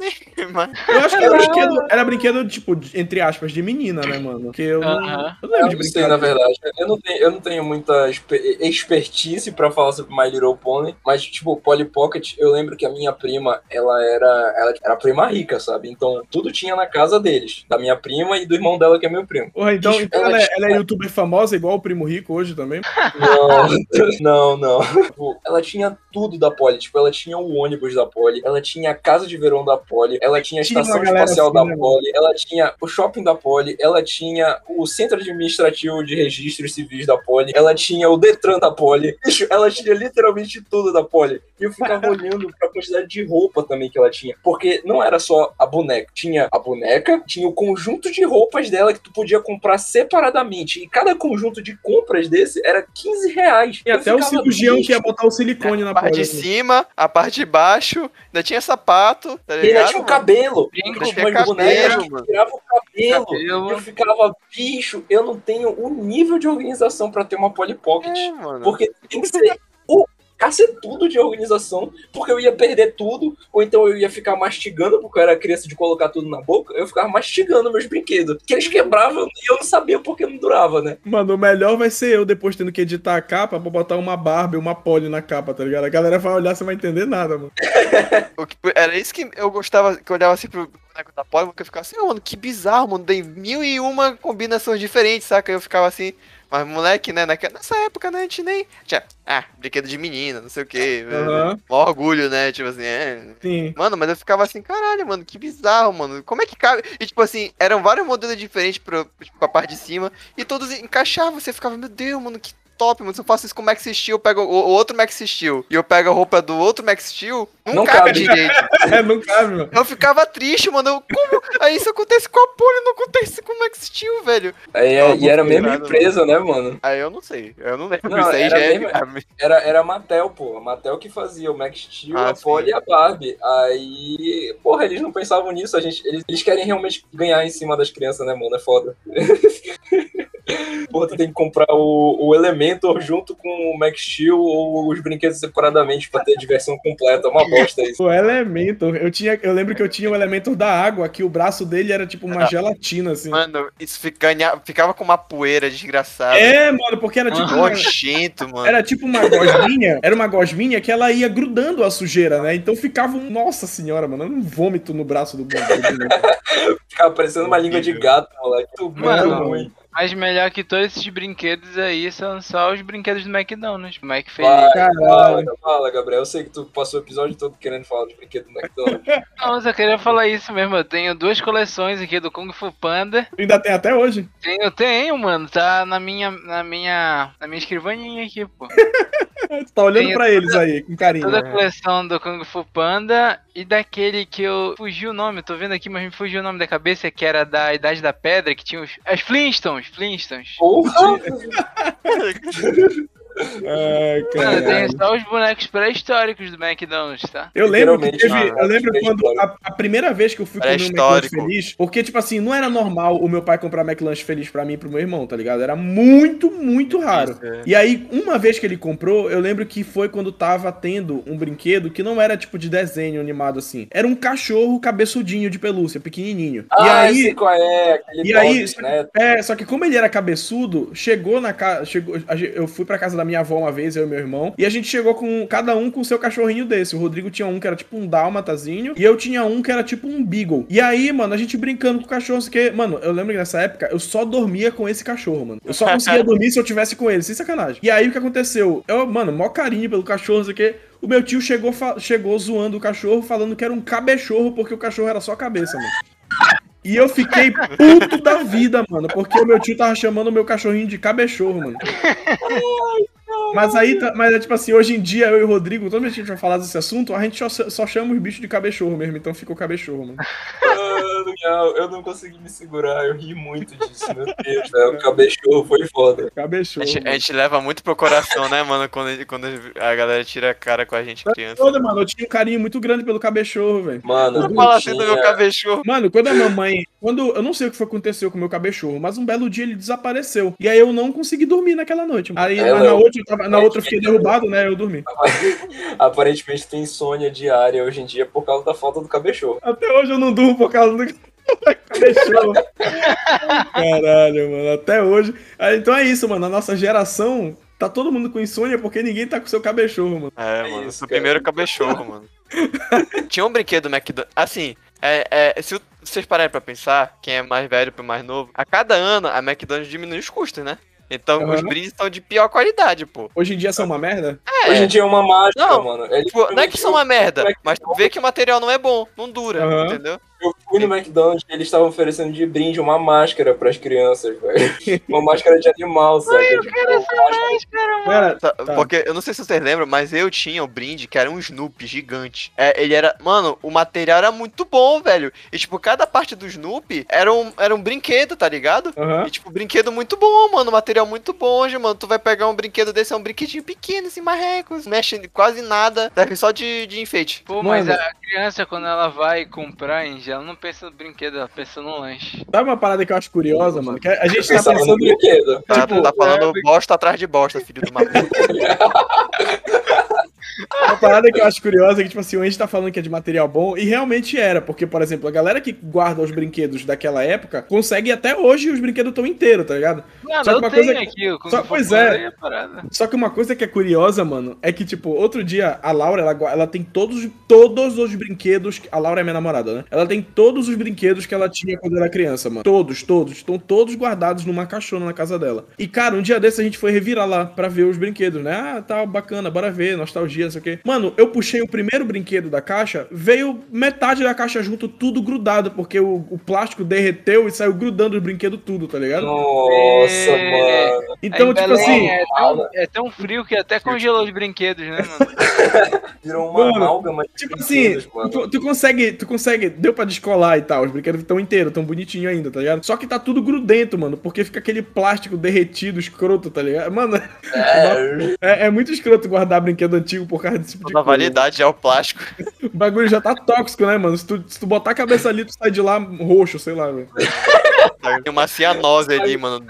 Eu acho que era brinquedo, era brinquedo, tipo, entre aspas, de menina, né, mano? Porque eu não, Aham. eu não lembro Eu de não sei, na brinquedo. verdade. Eu não tenho, eu não tenho muita expe- expertise pra falar sobre My Little Pony, mas, tipo, Polly Pocket, eu lembro que a minha prima, ela era, ela era prima rica, sabe? Então, tudo tinha na casa deles, da minha prima e do irmão dela, que é meu primo. Porra, então, então ela ela, é, tinha- ela é youtuber famosa, igual o Primo Rico hoje também? Não, [LAUGHS] não, não. Tipo, ela tinha tudo da Poli. Tipo, ela tinha o ônibus da Poli, ela tinha a casa de verão da Poli, ela tinha a Tinha estação galera espacial assim, da né? Poli, ela tinha o shopping da Poli, ela tinha o centro administrativo de registros civis da Poli, ela tinha o Detran da. Bicho, ela tinha literalmente tudo da Poli. E eu ficava [LAUGHS] olhando pra quantidade de roupa também que ela tinha. Porque não era só a boneca. Tinha a boneca, tinha o conjunto de roupas dela que tu podia comprar separadamente. E cada conjunto de compras desse era 15 reais. E Eu até o cirurgião que ia botar o silicone A na parte Poli. de assim. cima, a parte de baixo, ainda tinha sapato, tá E ainda tinha o cabelo. Brinco, tinha tinha cabelo, mano. tirava o cabelo. Cabelo. Eu ficava, bicho, eu não tenho o nível de organização pra ter uma Polly Pocket. É, mano. Porque tem que ser o cacetudo de organização, porque eu ia perder tudo, ou então eu ia ficar mastigando, porque eu era criança de colocar tudo na boca, eu ficava mastigando meus brinquedos. Que eles quebravam e eu não sabia porque não durava, né? Mano, o melhor vai ser eu depois tendo que editar a capa pra botar uma Barbie, uma Polly na capa, tá ligado? A galera vai olhar, você não vai entender nada, mano. [LAUGHS] O que- era isso que eu gostava, que eu olhava assim pro boneco da Polly, porque eu ficava assim, "Ah, mano, que bizarro, mano, tem mil e uma combinações diferentes, saca? Eu ficava assim, mas moleque, né, naque- nessa época, né, a gente nem tinha, ah, brinquedo de menina, não sei o que, Aham, mó orgulho, né, tipo assim, é... sim. Mano, mas eu ficava assim, caralho, mano, que bizarro, mano. Como é que cabe? E tipo assim, eram vários modelos diferentes pro, tipo, pra parte de cima. E todos encaixavam. Você ficava, meu Deus, mano, que top, mano. Se eu faço isso com o Max Steel, eu pego o, o outro Max Steel e eu pego a roupa do outro Max Steel, não, Não cabe, cabe. direito. [LAUGHS] É, não cabe, mano. Eu ficava triste, mano. Eu, como? Aí isso acontece com a Poli, não acontece com o Max Steel, velho. Aí, Não, e era a mesma empresa, né, mano? Aí eu não sei. Eu não lembro. Não, isso aí era já é. mesmo- Era, era a Mattel, pô. A Mattel que fazia o Max Steel, Ah, a Polly sim. e a Barbie. Aí, porra, eles não pensavam nisso. A gente, eles, eles querem realmente ganhar em cima das crianças, né, mano? É foda. [LAUGHS] porra, tu tem que comprar o, o elemento Elementor junto com o Max Steel ou os brinquedos separadamente pra ter a diversão completa. É uma bosta isso. O Elementor, eu tinha, eu lembro que eu tinha o Elementor da água, que o braço dele era tipo uma gelatina, assim. Mano, isso fica, ficava com uma poeira desgraçada. É, mano, porque era tipo Nojento, mano. era tipo uma gosminha, era uma gosminha que ela ia grudando a sujeira, né? Então ficava um, nossa senhora, mano, um vômito no braço do. [LAUGHS] Ficava parecendo uma língua de gato, moleque. Muito Mano, ruim. Mas melhor que todos esses brinquedos aí são só os brinquedos do McDonald's. O Mac feliz. Fala, fala, Gabriel. Eu sei que tu passou o episódio todo querendo falar de brinquedo do McDonald's. [LAUGHS] Não, eu só queria falar isso mesmo. Eu tenho duas coleções aqui do Kung Fu Panda. Ainda tem até hoje. Tenho, tenho, mano. Tá na minha, na minha, na minha escrivaninha aqui, pô. [LAUGHS] Tu tá olhando pra eles aí, com carinho. Toda a coleção do Kung Fu Panda e daquele que eu fugi o nome, tô vendo aqui, mas me fugiu o nome da cabeça, que era da Idade da Pedra, que tinha os. As Flintstones, Flintstones. Porra! [LAUGHS] Ai, Mano, caralho. tem só os bonecos pré-históricos do McDonald's, tá? Eu lembro que teve, mano, eu lembro quando a, a primeira vez que eu fui comer um McLanche feliz, porque tipo assim, não era normal o meu pai comprar McLanche feliz pra mim e pro meu irmão, tá ligado? Era muito, muito raro. É. E aí, uma vez que ele comprou, eu lembro que foi quando tava tendo um brinquedo que não era tipo de desenho animado assim. Era um cachorro cabeçudinho de pelúcia, pequenininho. Ah, e aí, sei qual é. Aquele E aí, né? é, só que como ele era cabeçudo, chegou na casa. Chegou, eu fui pra casa da minha avó uma vez, eu e meu irmão, e a gente chegou com cada um com o seu cachorrinho desse. O Rodrigo tinha um que era tipo um dálmatazinho, e eu tinha um que era tipo um beagle. E aí, mano, a gente brincando com o cachorro, porque, mano, eu lembro que nessa época eu só dormia com esse cachorro, mano. Eu só conseguia [LAUGHS] dormir se eu tivesse com ele, sem sacanagem. E aí o que aconteceu? Eu, mano, maior carinho pelo cachorro, não sei o quê. O meu tio chegou, chegou zoando o cachorro, falando que era um cabechorro, porque o cachorro era só cabeça, mano. E eu fiquei puto da vida, mano, porque o meu tio tava chamando o meu cachorrinho de cabechorro, mano. Mas aí, tá- mas é tipo assim, hoje em dia, eu e o Rodrigo, toda vez que a gente vai falar desse assunto, a gente só, só chama os bichos de cabechorro mesmo, então ficou cabechorro, mano. Mano, eu, não consegui me segurar, eu ri muito disso, meu Deus, velho. O cabechorro foi foda. A Cabechorro. gente, a gente leva muito pro coração, né, mano? Quando, quando a galera tira a cara com a gente criança. Toda, mano, eu tinha um carinho muito grande pelo cabechorro, velho. Mano, eu fala assim do meu cabechorro. Mano, quando a mamãe. Quando. Eu não sei o que foi aconteceu com o meu cabechorro, mas um belo dia ele desapareceu. E aí eu não consegui dormir naquela noite. Aí É, na outra, eu tava- na outra eu fiquei derrubado, né? Eu dormi. [LAUGHS] Aparentemente tem insônia diária hoje em dia por causa da falta do cabechorro. Até hoje eu não durmo por causa do [LAUGHS] cabechorro. Caralho, mano. Até hoje. Ah, Então é isso, mano. A nossa geração. Tá todo mundo com insônia porque ninguém tá com seu cabechorro, mano. É, mano, isso, o cara. primeiro cabechorro, mano. [LAUGHS] Tinha um brinquedo do McDonald's. Assim, é, é, se vocês pararem pra pensar, quem é mais velho pro mais novo, a cada ano a McDonald's diminui os custos, né? Então os Aham. brindes são de pior qualidade, pô. Hoje em dia são uma merda? É, Hoje em dia é uma mágica, Não, mano. É tipo, não é que são uma merda, McDonald's- mas tu vê que o material não é bom, não dura, Aham. entendeu? Eu fui no McDonald's e eles estavam oferecendo de brinde uma máscara pras crianças, velho. Uma máscara de animal, sabe? Tipo, Cara, Tá, Tá. Porque eu não sei se vocês lembram, mas eu tinha um brinde que era um Snoopy gigante. É, ele era. Mano, o material era muito bom, velho. E, tipo, cada parte do Snoopy era um, era um brinquedo, tá ligado? aham. E, tipo, brinquedo muito bom, mano. Material muito bom hoje, mano. Tu vai pegar um brinquedo desse, é um brinquedinho pequeno, assim, marrecos. Mexe em quase nada. Serve só de, de enfeite. Pô, mas Mano. a criança, quando ela vai comprar, em geral, não pensa no brinquedo, ela pensa no lanche. Sabe uma parada que eu acho curiosa, mano? Que a gente tá Pensava no pensando. brinquedo. Tá, Tipo, tu tá falando bosta atrás de bosta, filho do maluco. [LAUGHS] Uma parada que eu acho curiosa é que, tipo assim, a gente tá falando que é de material bom, e realmente era, porque, por exemplo, a galera que guarda os brinquedos daquela época consegue até hoje os brinquedos estão inteiros, tá ligado? Mano, Só que uma coisa- aqui, o Só- pois é. Só que uma coisa que é curiosa, mano, é que, tipo, outro dia a Laura, ela, ela tem todos, todos os brinquedos. que- A Laura é minha namorada, né? Ela tem todos os brinquedos que ela tinha quando era criança, mano. Todos, todos. Estão todos guardados numa caixona na casa dela. E, cara, um dia desse a gente foi revirar lá pra ver os brinquedos, né? Ah, tá bacana, bora ver, nostalgia, não sei o quê. Mano, eu puxei o primeiro brinquedo da caixa, veio metade da caixa junto, tudo grudado, porque o, o plástico derreteu e saiu grudando os brinquedos tudo, tá ligado? Nossa, É. mano. Então, Aí, tipo Belém assim. É tão, é tão frio que até congelou os brinquedos, né, mano? [LAUGHS] Virou uma Mano, amálgama Tipo assim, tu, tu consegue, tu consegue, deu pra descolar e tal, os brinquedos estão inteiros, tão bonitinho ainda, tá ligado? Só que tá tudo grudento, mano, porque fica aquele plástico derretido, escroto, tá ligado? Mano, É, [LAUGHS] é, é muito escroto guardar brinquedo antigo por causa desse tipo de Toda coisa. validade é o plástico. O bagulho já tá tóxico, né, mano? Se tu, se tu botar a cabeça ali, tu sai de lá roxo, sei lá, velho. [LAUGHS] Tem uma cianose ali, mano.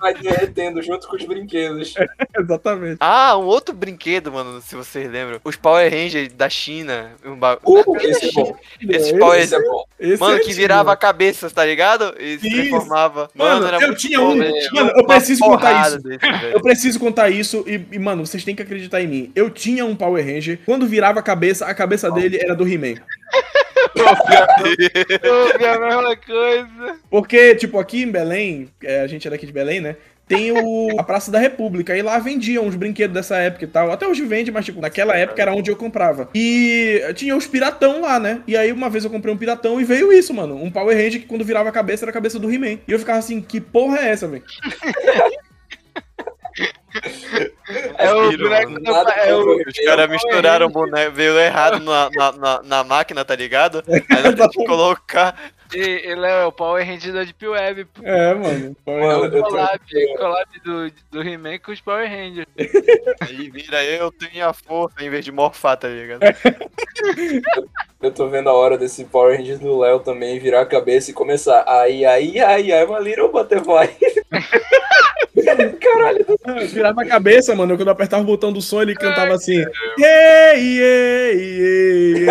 Sai derretendo junto com os brinquedos. [LAUGHS] Exatamente. Ah, um outro brinquedo, mano, se vocês lembram. Os Power Rangers da China. Um ba... Uh, esse é bom. Esses Esse- Power Esse é bom. esse Mano, é que virava a cabeça, tá ligado? E se Isso. transformava. Mano, era eu tinha bom, um. velho. Mano, eu preciso contar isso. desse. Eu preciso contar isso e, e, mano, vocês têm que acreditar em mim. Eu tinha um Power Ranger. Quando virava a cabeça, a cabeça dele era do He-Man. Ouve [LAUGHS] a mesma coisa. Porque, tipo, aqui em Belém, é, a gente é daqui de Belém, né? Tem o, a Praça da República. E lá vendiam uns brinquedos dessa época e tal. Até hoje vende, mas, tipo, naquela época era onde eu comprava. E tinha os piratão lá, né? E aí, uma vez eu comprei um piratão e veio isso, mano. Um Power Ranger que quando virava a cabeça era a cabeça do He-Man. E eu ficava assim, que porra é essa, velho? [LAUGHS] É o boneco do é o Os caras misturaram o boneco, veio errado na, na, na, na máquina, tá ligado? Aí nós temos que [LAUGHS] colocar. E- Ele é o Power Ranger da Deep Web. pô. É, mano. Power Mano, Ranger. eu tô- Collab, collab do, do He-Man com os Power Rangers. [LAUGHS] Aí vira eu tenho a força em vez de morfar, tá ligado? [LAUGHS] Eu tô vendo a hora desse Power Rangers do Léo também virar a cabeça e começar. Ai, ai, ai, ai, uma little butterfly. [LAUGHS] Caralho, Virava a cabeça, mano. Quando eu apertava o botão do som, ele cantava assim. Ei, ei, ei,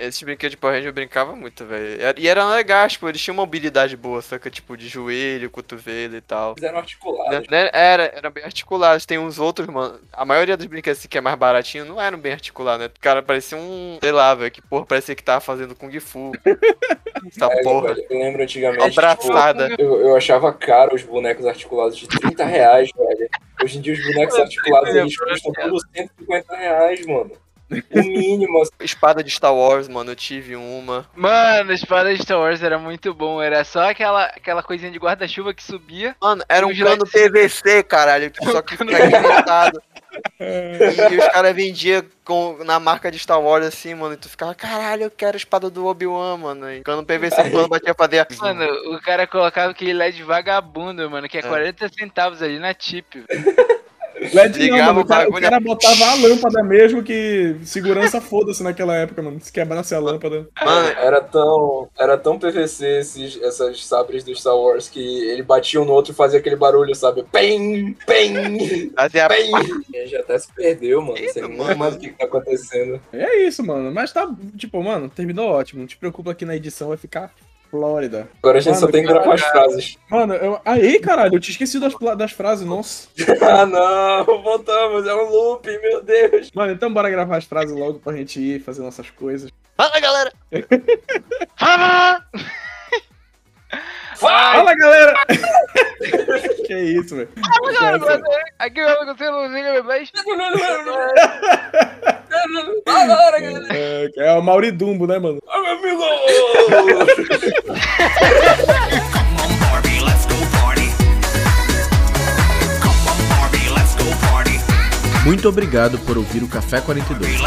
ei. Esses brinquedos de Power Ranger eu brincava muito, velho. E eram legais, tipo, eles tinham uma mobilidade boa, saca? Tipo, de joelho, cotovelo e tal. fizeram articulados. Né? Era, era bem articulados. Tem uns outros, mano. A maioria dos brinquedos assim, que é mais baratinho não eram bem articulados, né? O cara parecia um. Sei lá, velho. Que porra, parecia que tava fazendo Kung Fu. [LAUGHS] Essa É, porra. velho, eu lembro antigamente. Abraçada. tipo, eu, eu achava caro os bonecos articulados de 30 reais, velho. Hoje em dia os bonecos articulados eles custam todos 150 reais, mano. O mínimo, assim. [LAUGHS] Espada de Star Wars, mano. Eu tive uma. Mano, a espada de Star Wars era muito bom. Era só aquela, aquela coisinha de guarda-chuva que subia. Mano, era um cano PVC, caralho. que Só que fica engraçado. E os caras vendiam com, na marca de Star Wars assim, mano. E tu ficava, caralho, eu quero a espada do Obi-Wan, mano. E cano PVC, quando batia fazia. Mano, o cara colocava aquele LED vagabundo, mano, que é 40 centavos ali na chip. [LAUGHS] LED não, Ligava mano. O cara, o cara botava a lâmpada mesmo que segurança [LAUGHS] foda-se naquela época, mano. Se quebrasse a lâmpada. Mano, Era tão, era tão PVC esses, essas sabres do Star Wars que ele batia um no outro e fazia aquele barulho, sabe? Pem, pem, fazia. pem. Já até se perdeu, mano. Isso, Não sei mano. mais o que, que tá acontecendo. É isso, mano. Mas tá, tipo, mano, terminou ótimo. Não te preocupa que na edição vai ficar Flórida. Agora a gente Mano, só tem que gravar as frases. Mano, eu. Aí, caralho, eu tinha esquecido das, das frases, nossa. [LAUGHS] ah, não, voltamos, é um loop, meu Deus. Mano, então bora gravar as frases logo pra gente ir fazer nossas coisas. Fala, galera! [LAUGHS] Fala! Fala, galera! [LAUGHS] que isso, velho. Aqui eu não sei, não sei, meu pai. É, é o Mauridumbo, né, mano? Ah, meu amigo! Muito obrigado por ouvir o Café 42.